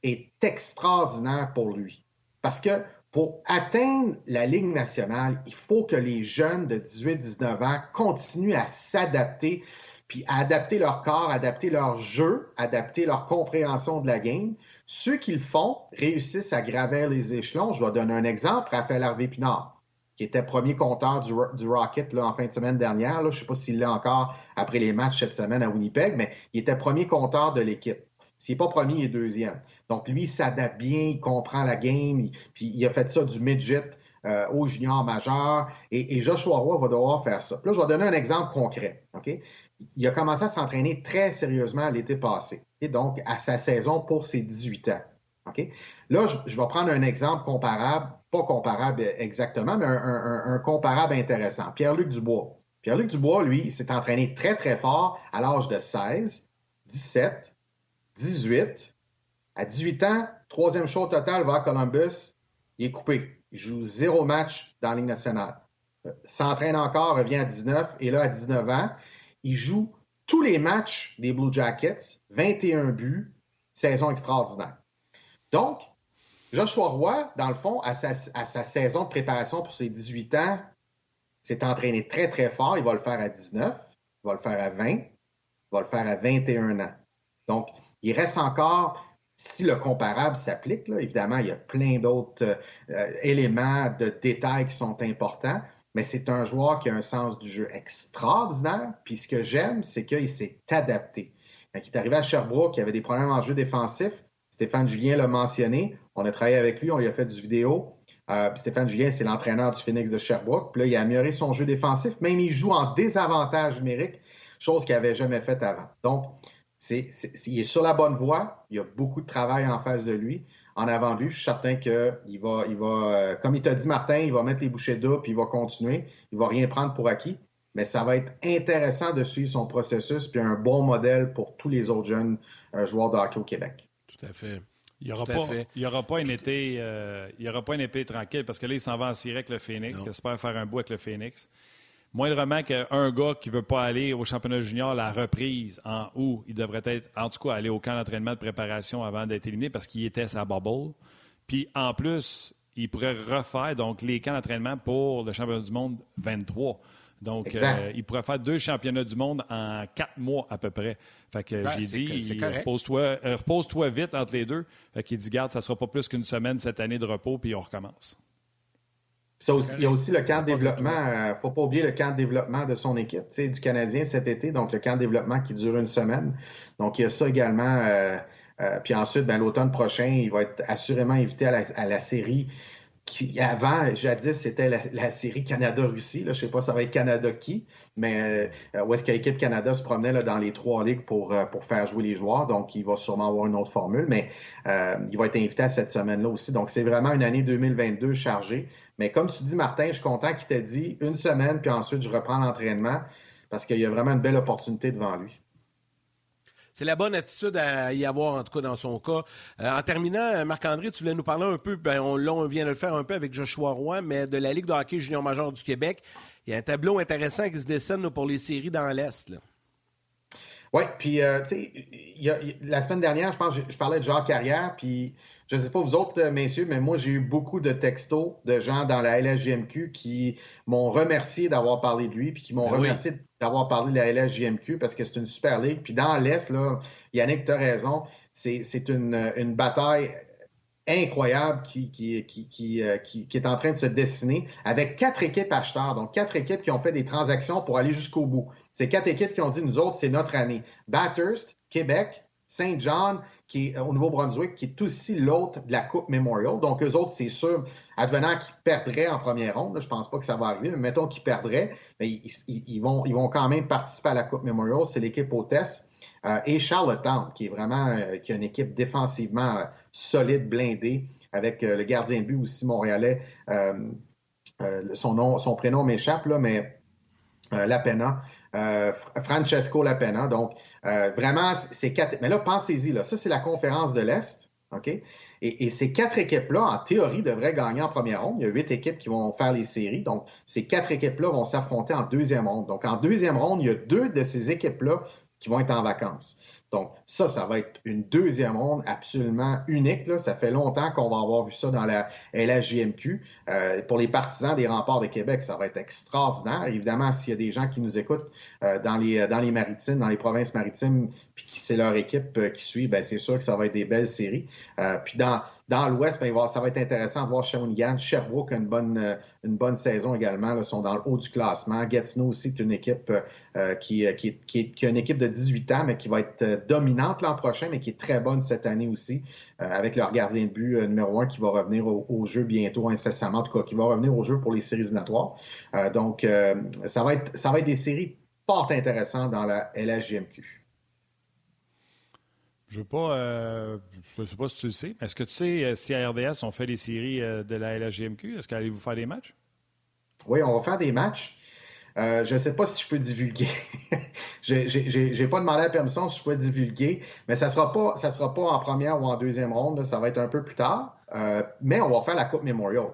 est extraordinaire pour lui. Parce que pour atteindre la Ligue nationale, il faut que les jeunes de 18-19 ans continuent à s'adapter, puis adapter leur corps, adapter leur jeu, adapter leur compréhension de la game. Ceux qui le font réussissent à gravir les échelons. Je vais donner un exemple, Raphaël Harvey-Pinard qui était premier compteur du, Rocket là, en fin de semaine dernière. Là. Je ne sais pas s'il l'est encore après les matchs cette semaine à Winnipeg, mais il était premier compteur de l'équipe. S'il n'est pas premier, il est deuxième. Donc, lui, il s'adapte bien, il comprend la game, puis il a fait ça du midget euh, au junior majeur, et, Joshua Roy va devoir faire ça. là, je vais donner un exemple concret. Il a commencé à s'entraîner très sérieusement l'été passé, et donc à sa saison pour ses 18 ans. OK? Là, je, vais prendre un exemple comparable, pas comparable exactement, mais un, comparable intéressant. Pierre-Luc Dubois. Pierre-Luc Dubois, lui, il s'est entraîné très, très fort à l'âge de 16, 17, 18. À 18 ans, troisième show total vers Columbus, il est coupé. Il joue zéro match dans la Ligue nationale. Euh, s'entraîne encore, revient à 19, et là, à 19 ans, il joue tous les matchs des Blue Jackets, 21 buts, saison extraordinaire. Donc, Joshua Roy, dans le fond, à sa, saison de préparation pour ses 18 ans, s'est entraîné très, très fort. Il va le faire à 19, il va le faire à 20, il va le faire à 21 ans. Donc, il reste encore, si le comparable s'applique, évidemment, il y a plein d'autres euh, éléments de détails qui sont importants, mais c'est un joueur qui a un sens du jeu extraordinaire. Puis ce que j'aime, c'est qu'il s'est adapté. Il est arrivé à Sherbrooke, il avait des problèmes en jeu défensif. Stéphane Julien l'a mentionné. On a travaillé avec lui, on lui a fait du vidéo. Euh, Stéphane Julien, c'est l'entraîneur du Phoenix de Sherbrooke. Puis là, il a amélioré son jeu défensif. Même il joue en désavantage numérique, chose qu'il n'avait jamais faite avant. Donc, il est sur la bonne voie. Il y a beaucoup de travail en face de lui. En avant de lui, je suis certain qu'il va, il va euh, comme il t'a dit, Martin, il va mettre les bouchées doubles, puis il va continuer. Il va rien prendre pour acquis. mais ça va être intéressant de suivre son processus, puis un bon modèle pour tous les autres jeunes euh, joueurs de hockey au Québec. Tout à fait. Il n'y aura, pas, aura été, euh, il y aura pas une épée tranquille parce que là, il s'en va en Syrie avec le Phoenix. Il espère faire un bout avec le Phoenix. Moindrement qu'un gars qui ne veut pas aller au championnat junior, la reprise en août, il devrait être, en tout cas, aller au camp d'entraînement de préparation avant d'être éliminé parce qu'il était sa bubble. Puis en plus, il pourrait refaire donc les camps d'entraînement pour le championnat du monde 23. Donc, euh, il pourrait faire deux championnats du monde en quatre mois à peu près. Fait que j'ai dit, repose-toi euh, repose vite entre les deux. Fait qu'il dit, garde, ça ne sera pas plus qu'une semaine cette année de repos, puis on recommence. Il y a aussi le camp de développement. Il ne faut pas oublier le camp de développement de son équipe, du Canadien cet été. Donc, le camp de développement qui dure une semaine. Donc, il y a ça également. Euh, puis ensuite, ben, l'automne prochain, il va être assurément invité à la, à la série qui, avant, jadis, c'était la, série Canada-Russie. Je ne sais pas ça va être Canada qui, mais euh, où est-ce que l'équipe Canada se promenait là, dans les trois ligues pour, euh, pour faire jouer les joueurs. Donc, il va sûrement avoir une autre formule, mais euh, il va être invité à cette semaine-là aussi. Donc, c'est vraiment une année 2022 chargée. Mais comme tu dis, Martin, je suis content qu'il t'ait dit une semaine, puis ensuite, je reprends l'entraînement parce qu'il y a vraiment une belle opportunité devant lui. C'est la bonne attitude à y avoir, en tout cas dans son cas. Euh, en terminant, Marc-André, tu voulais nous parler un peu, ben, on, là, on vient de le faire un peu avec Joshua Roy, mais de la Ligue de hockey junior major du Québec. Il y a un tableau intéressant qui se dessine pour les séries dans l'Est. Oui, puis, euh, tu sais, la semaine dernière, je pense, je, parlais de Jacques Carrière, puis je ne sais pas vous autres, euh, messieurs, mais moi, j'ai eu beaucoup de textos de gens dans la LSJMQ qui m'ont remercié d'avoir parlé de lui, puis qui m'ont ben remercié d'avoir parlé de la LSJMQ parce que c'est une super ligue. Puis dans l'Est, là, Yannick, tu as raison, c'est une, une bataille incroyable qui, qui, qui, euh, qui, qui, est en train de se dessiner avec quatre équipes acheteurs, donc quatre équipes qui ont fait des transactions pour aller jusqu'au bout. C'est quatre équipes qui ont dit, nous autres, c'est notre année. Bathurst, Québec, Saint John, qui est euh, au Nouveau-Brunswick, qui est aussi l'autre de la Coupe Memorial. Donc, eux autres, c'est sûr, advenant qu'ils perdraient en première ronde, je je pense pas que ça va arriver, mais mettons qu'ils perdraient, mais ils, vont, ils vont quand même participer à la Coupe Memorial. C'est l'équipe hôtesse. Euh, et Charlottetown, qui est vraiment euh, qui a une équipe défensivement solide, blindée, avec le gardien de but aussi montréalais. son, nom, son prénom m'échappe, là, mais Lapena. Euh, Francesco Lapena. Donc, euh, vraiment, c'est quatre. Mais là, pensez-y. Ça, c'est la conférence de l'Est. OK? Et, ces quatre équipes-là, en théorie, devraient gagner en première ronde. Il y a huit équipes qui vont faire les séries. Donc, ces quatre équipes-là vont s'affronter en deuxième ronde. Donc, en deuxième ronde, il y a deux de ces équipes-là qui vont être en vacances. Donc, ça, ça va être une deuxième ronde absolument unique. Là. Ça fait longtemps qu'on va avoir vu ça dans la LHJMQ. Euh, pour les partisans des remparts de Québec, ça va être extraordinaire. Évidemment, s'il y a des gens qui nous écoutent euh, dans, les, dans les maritimes, dans les provinces maritimes, puis c'est leur équipe euh, qui suit, ben, c'est sûr que ça va être des belles séries. Euh, puis dans, dans l'Ouest, ben, ça va être intéressant de voir Shawinigan. Sherbrooke a une bonne, euh, une bonne saison également. Ils sont dans le haut du classement. Gatineau aussi est une équipe euh, euh, qui, qui, qui, a une équipe de 18 ans, mais qui va être dominante l'an prochain, mais qui est très bonne cette année aussi, avec leur gardien de but numéro un qui va revenir au, jeu bientôt incessamment, en tout cas, qui va revenir au jeu pour les séries éliminatoires. donc, ça, va être, ça va être des séries fort intéressantes dans la LHJMQ. Je veux. Euh, sais pas si tu le sais. Est-ce que tu sais euh, si à RDS on fait des séries euh, de la LHGMQ? Est-ce qu'allez-vous faire des matchs? Oui, on va faire des matchs. je ne sais pas si je peux divulguer. Je n'ai pas demandé la permission si je peux divulguer, mais ça ne sera, pas, ça sera pas en première ou en deuxième ronde. ça va être un peu plus tard. mais on va faire la Coupe Memorial.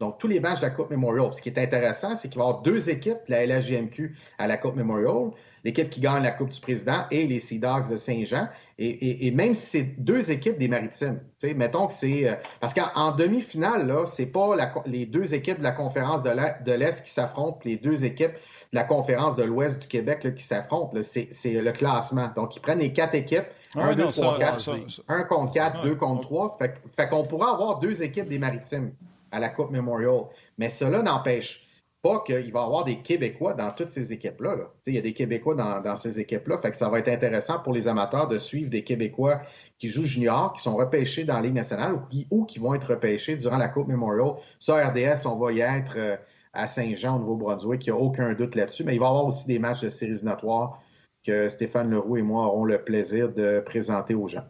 Donc, tous les matchs de la Coupe Memorial. Ce qui est intéressant, c'est qu'il va y avoir deux équipes de la LHGMQ à la Coupe Memorial l'équipe qui gagne la Coupe du Président et les Sea Dogs de Saint-Jean. Et, même si c'est deux équipes des Maritimes, mettons que c'est... Euh, parce qu'en demi-finale, là, c'est pas les deux équipes de la conférence de l'Est qui s'affrontent, les deux équipes de la conférence de l'Ouest du Québec qui s'affrontent. C'est le classement. Donc, ils prennent les quatre équipes, ah un, deux, trois, quatre, un contre quatre, deux contre trois. Fait, fait qu'on pourra avoir deux équipes des Maritimes à la Coupe Memorial. Mais cela n'empêche pas qu'il va y avoir des Québécois dans toutes ces équipes-là. Il y a des Québécois dans, ces équipes-là. Fait que ça va être intéressant pour les amateurs de suivre des Québécois qui jouent junior, qui sont repêchés dans la Ligue nationale ou qui, ou qui vont être repêchés durant la Coupe Memorial. Ça, RDS, on va y être euh, à Saint-Jean, au Nouveau-Brunswick. Il n'y a aucun doute là-dessus. Mais il va y avoir aussi des matchs de séries éliminatoires que Stéphane Leroux et moi aurons le plaisir de présenter aux gens.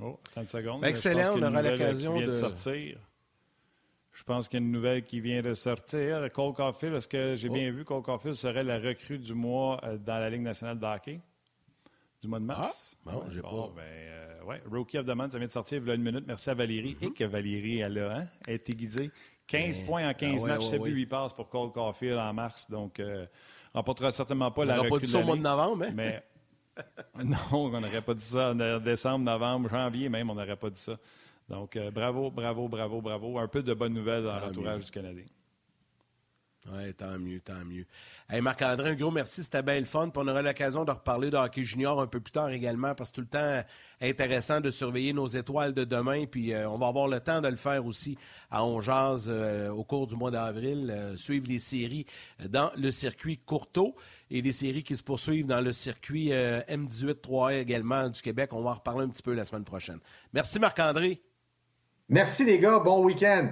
Oh, 30 secondes. Excellent, on aura l'occasion de... sortir. Je pense qu'il y a une nouvelle qui vient de sortir. Cole Caulfield, est-ce que j'ai bien oh. vu Cole Caulfield serait la recrue du mois euh, dans la Ligue nationale de hockey? Du mois de mars? Ah, bon, j'ai pas. Ben, euh, ouais. Rookie of the Month, ça vient de sortir il y a une minute. Merci à Valérie. Mm-hmm. Et que Valérie, elle a, hein, été guidée. 15 ben, points en 15 ah matchs, c'est ouais, 8 passes pour Cole Caulfield en mars. Donc, euh, on remportera certainement pas la recrue. On pas dit ça au mois de novembre, hein? mais non, on n'aurait pas dit ça en décembre, novembre, janvier même, on n'aurait pas dit ça. Donc, euh, bravo, bravo, bravo, bravo. Un peu de bonnes nouvelles dans l'entourage du Canadien. Oui, tant mieux, tant mieux. Hey, Marc-André, un gros merci, c'était bien le fun. Puis on aura l'occasion de reparler de hockey junior un peu plus tard également, parce que tout le temps intéressant de surveiller nos étoiles de demain. Puis euh, on va avoir le temps de le faire aussi à Ongeaz euh, au cours du mois d'avril, suivre les séries dans le circuit Courteau et les séries qui se poursuivent dans le circuit M18-3A également du Québec. On va en reparler un petit peu la semaine prochaine. Merci Marc-André. Merci les gars, bon week-end.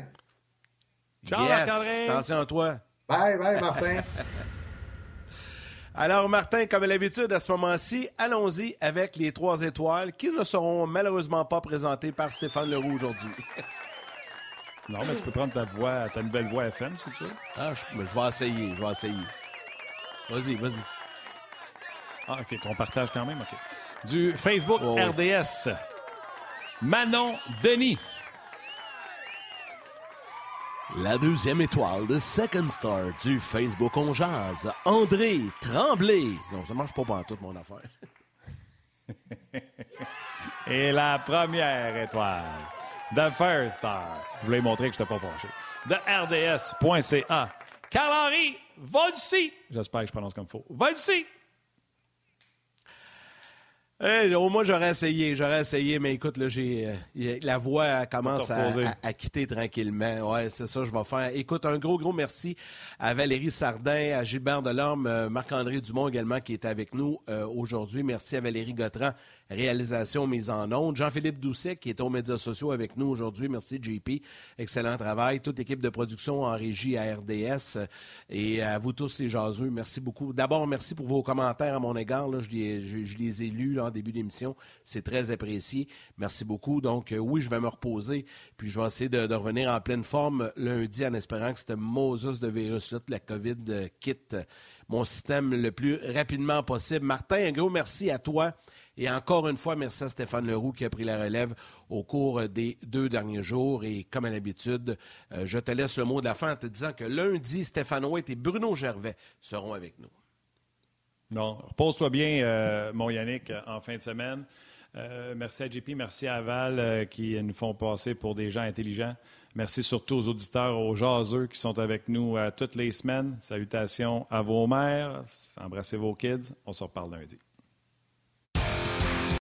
Ciao, yes, attention à toi. Bye, bye, Martin. Alors, Martin, comme d'habitude, à ce moment-ci, allons-y avec les trois étoiles qui ne seront malheureusement pas présentées par Stéphane Leroux aujourd'hui. non, mais tu peux prendre ta voix, ta nouvelle voix FM, si tu veux. Ah, je, je vais essayer, je vais essayer. Vas-y, vas-y. Ah, OK, ton partage quand même, OK. Du Facebook RDS, Manon Denis. La deuxième étoile de Second Star du Facebook On Jazz, André Tremblay. Non, ça marche pas pour toute mon affaire. Et la première étoile, The First Star. Je voulais montrer que je n'étais pas fâché. De RDS.ca. Carl-Henri Volsi. J'espère que je prononce comme il faut. Volsi. Eh, au moins, j'aurais essayé, j'aurais essayé, mais écoute, là, j'ai euh, la voix commence à, quitter tranquillement. Ouais, c'est ça, je vais faire. Écoute, un gros, gros merci à Valérie Sardin, à Gilbert Delorme, euh, Marc-André Dumont également qui est avec nous euh, aujourd'hui. Merci à Valérie Gautran réalisation mise en onde. Jean-Philippe Doucet, qui est aux médias sociaux avec nous aujourd'hui. Merci, JP. Excellent travail. Toute équipe de production en régie à RDS. Et à vous tous, les jaseux, merci beaucoup. D'abord, merci pour vos commentaires à mon égard. Je, les, ai lus en début d'émission. C'est très apprécié. Merci beaucoup. Donc, euh, oui, je vais me reposer. Puis, je vais essayer de, revenir en pleine forme lundi en espérant que cette Moses de virus-là, la COVID, euh, quitte mon système le plus rapidement possible. Martin, un gros merci à toi et encore une fois, merci à Stéphane Leroux qui a pris la relève au cours des deux derniers jours. Et comme à l'habitude, euh, je te laisse le mot de la fin en te disant que lundi, Stéphane White et Bruno Gervais seront avec nous. Non, repose-toi bien, euh, mon Yannick, en fin de semaine. Euh, merci à JP, merci à Val qui nous font passer pour des gens intelligents. Merci surtout aux auditeurs, aux jaseux qui sont avec nous toutes les semaines. Salutations à vos mères, embrassez vos kids. On se reparle lundi.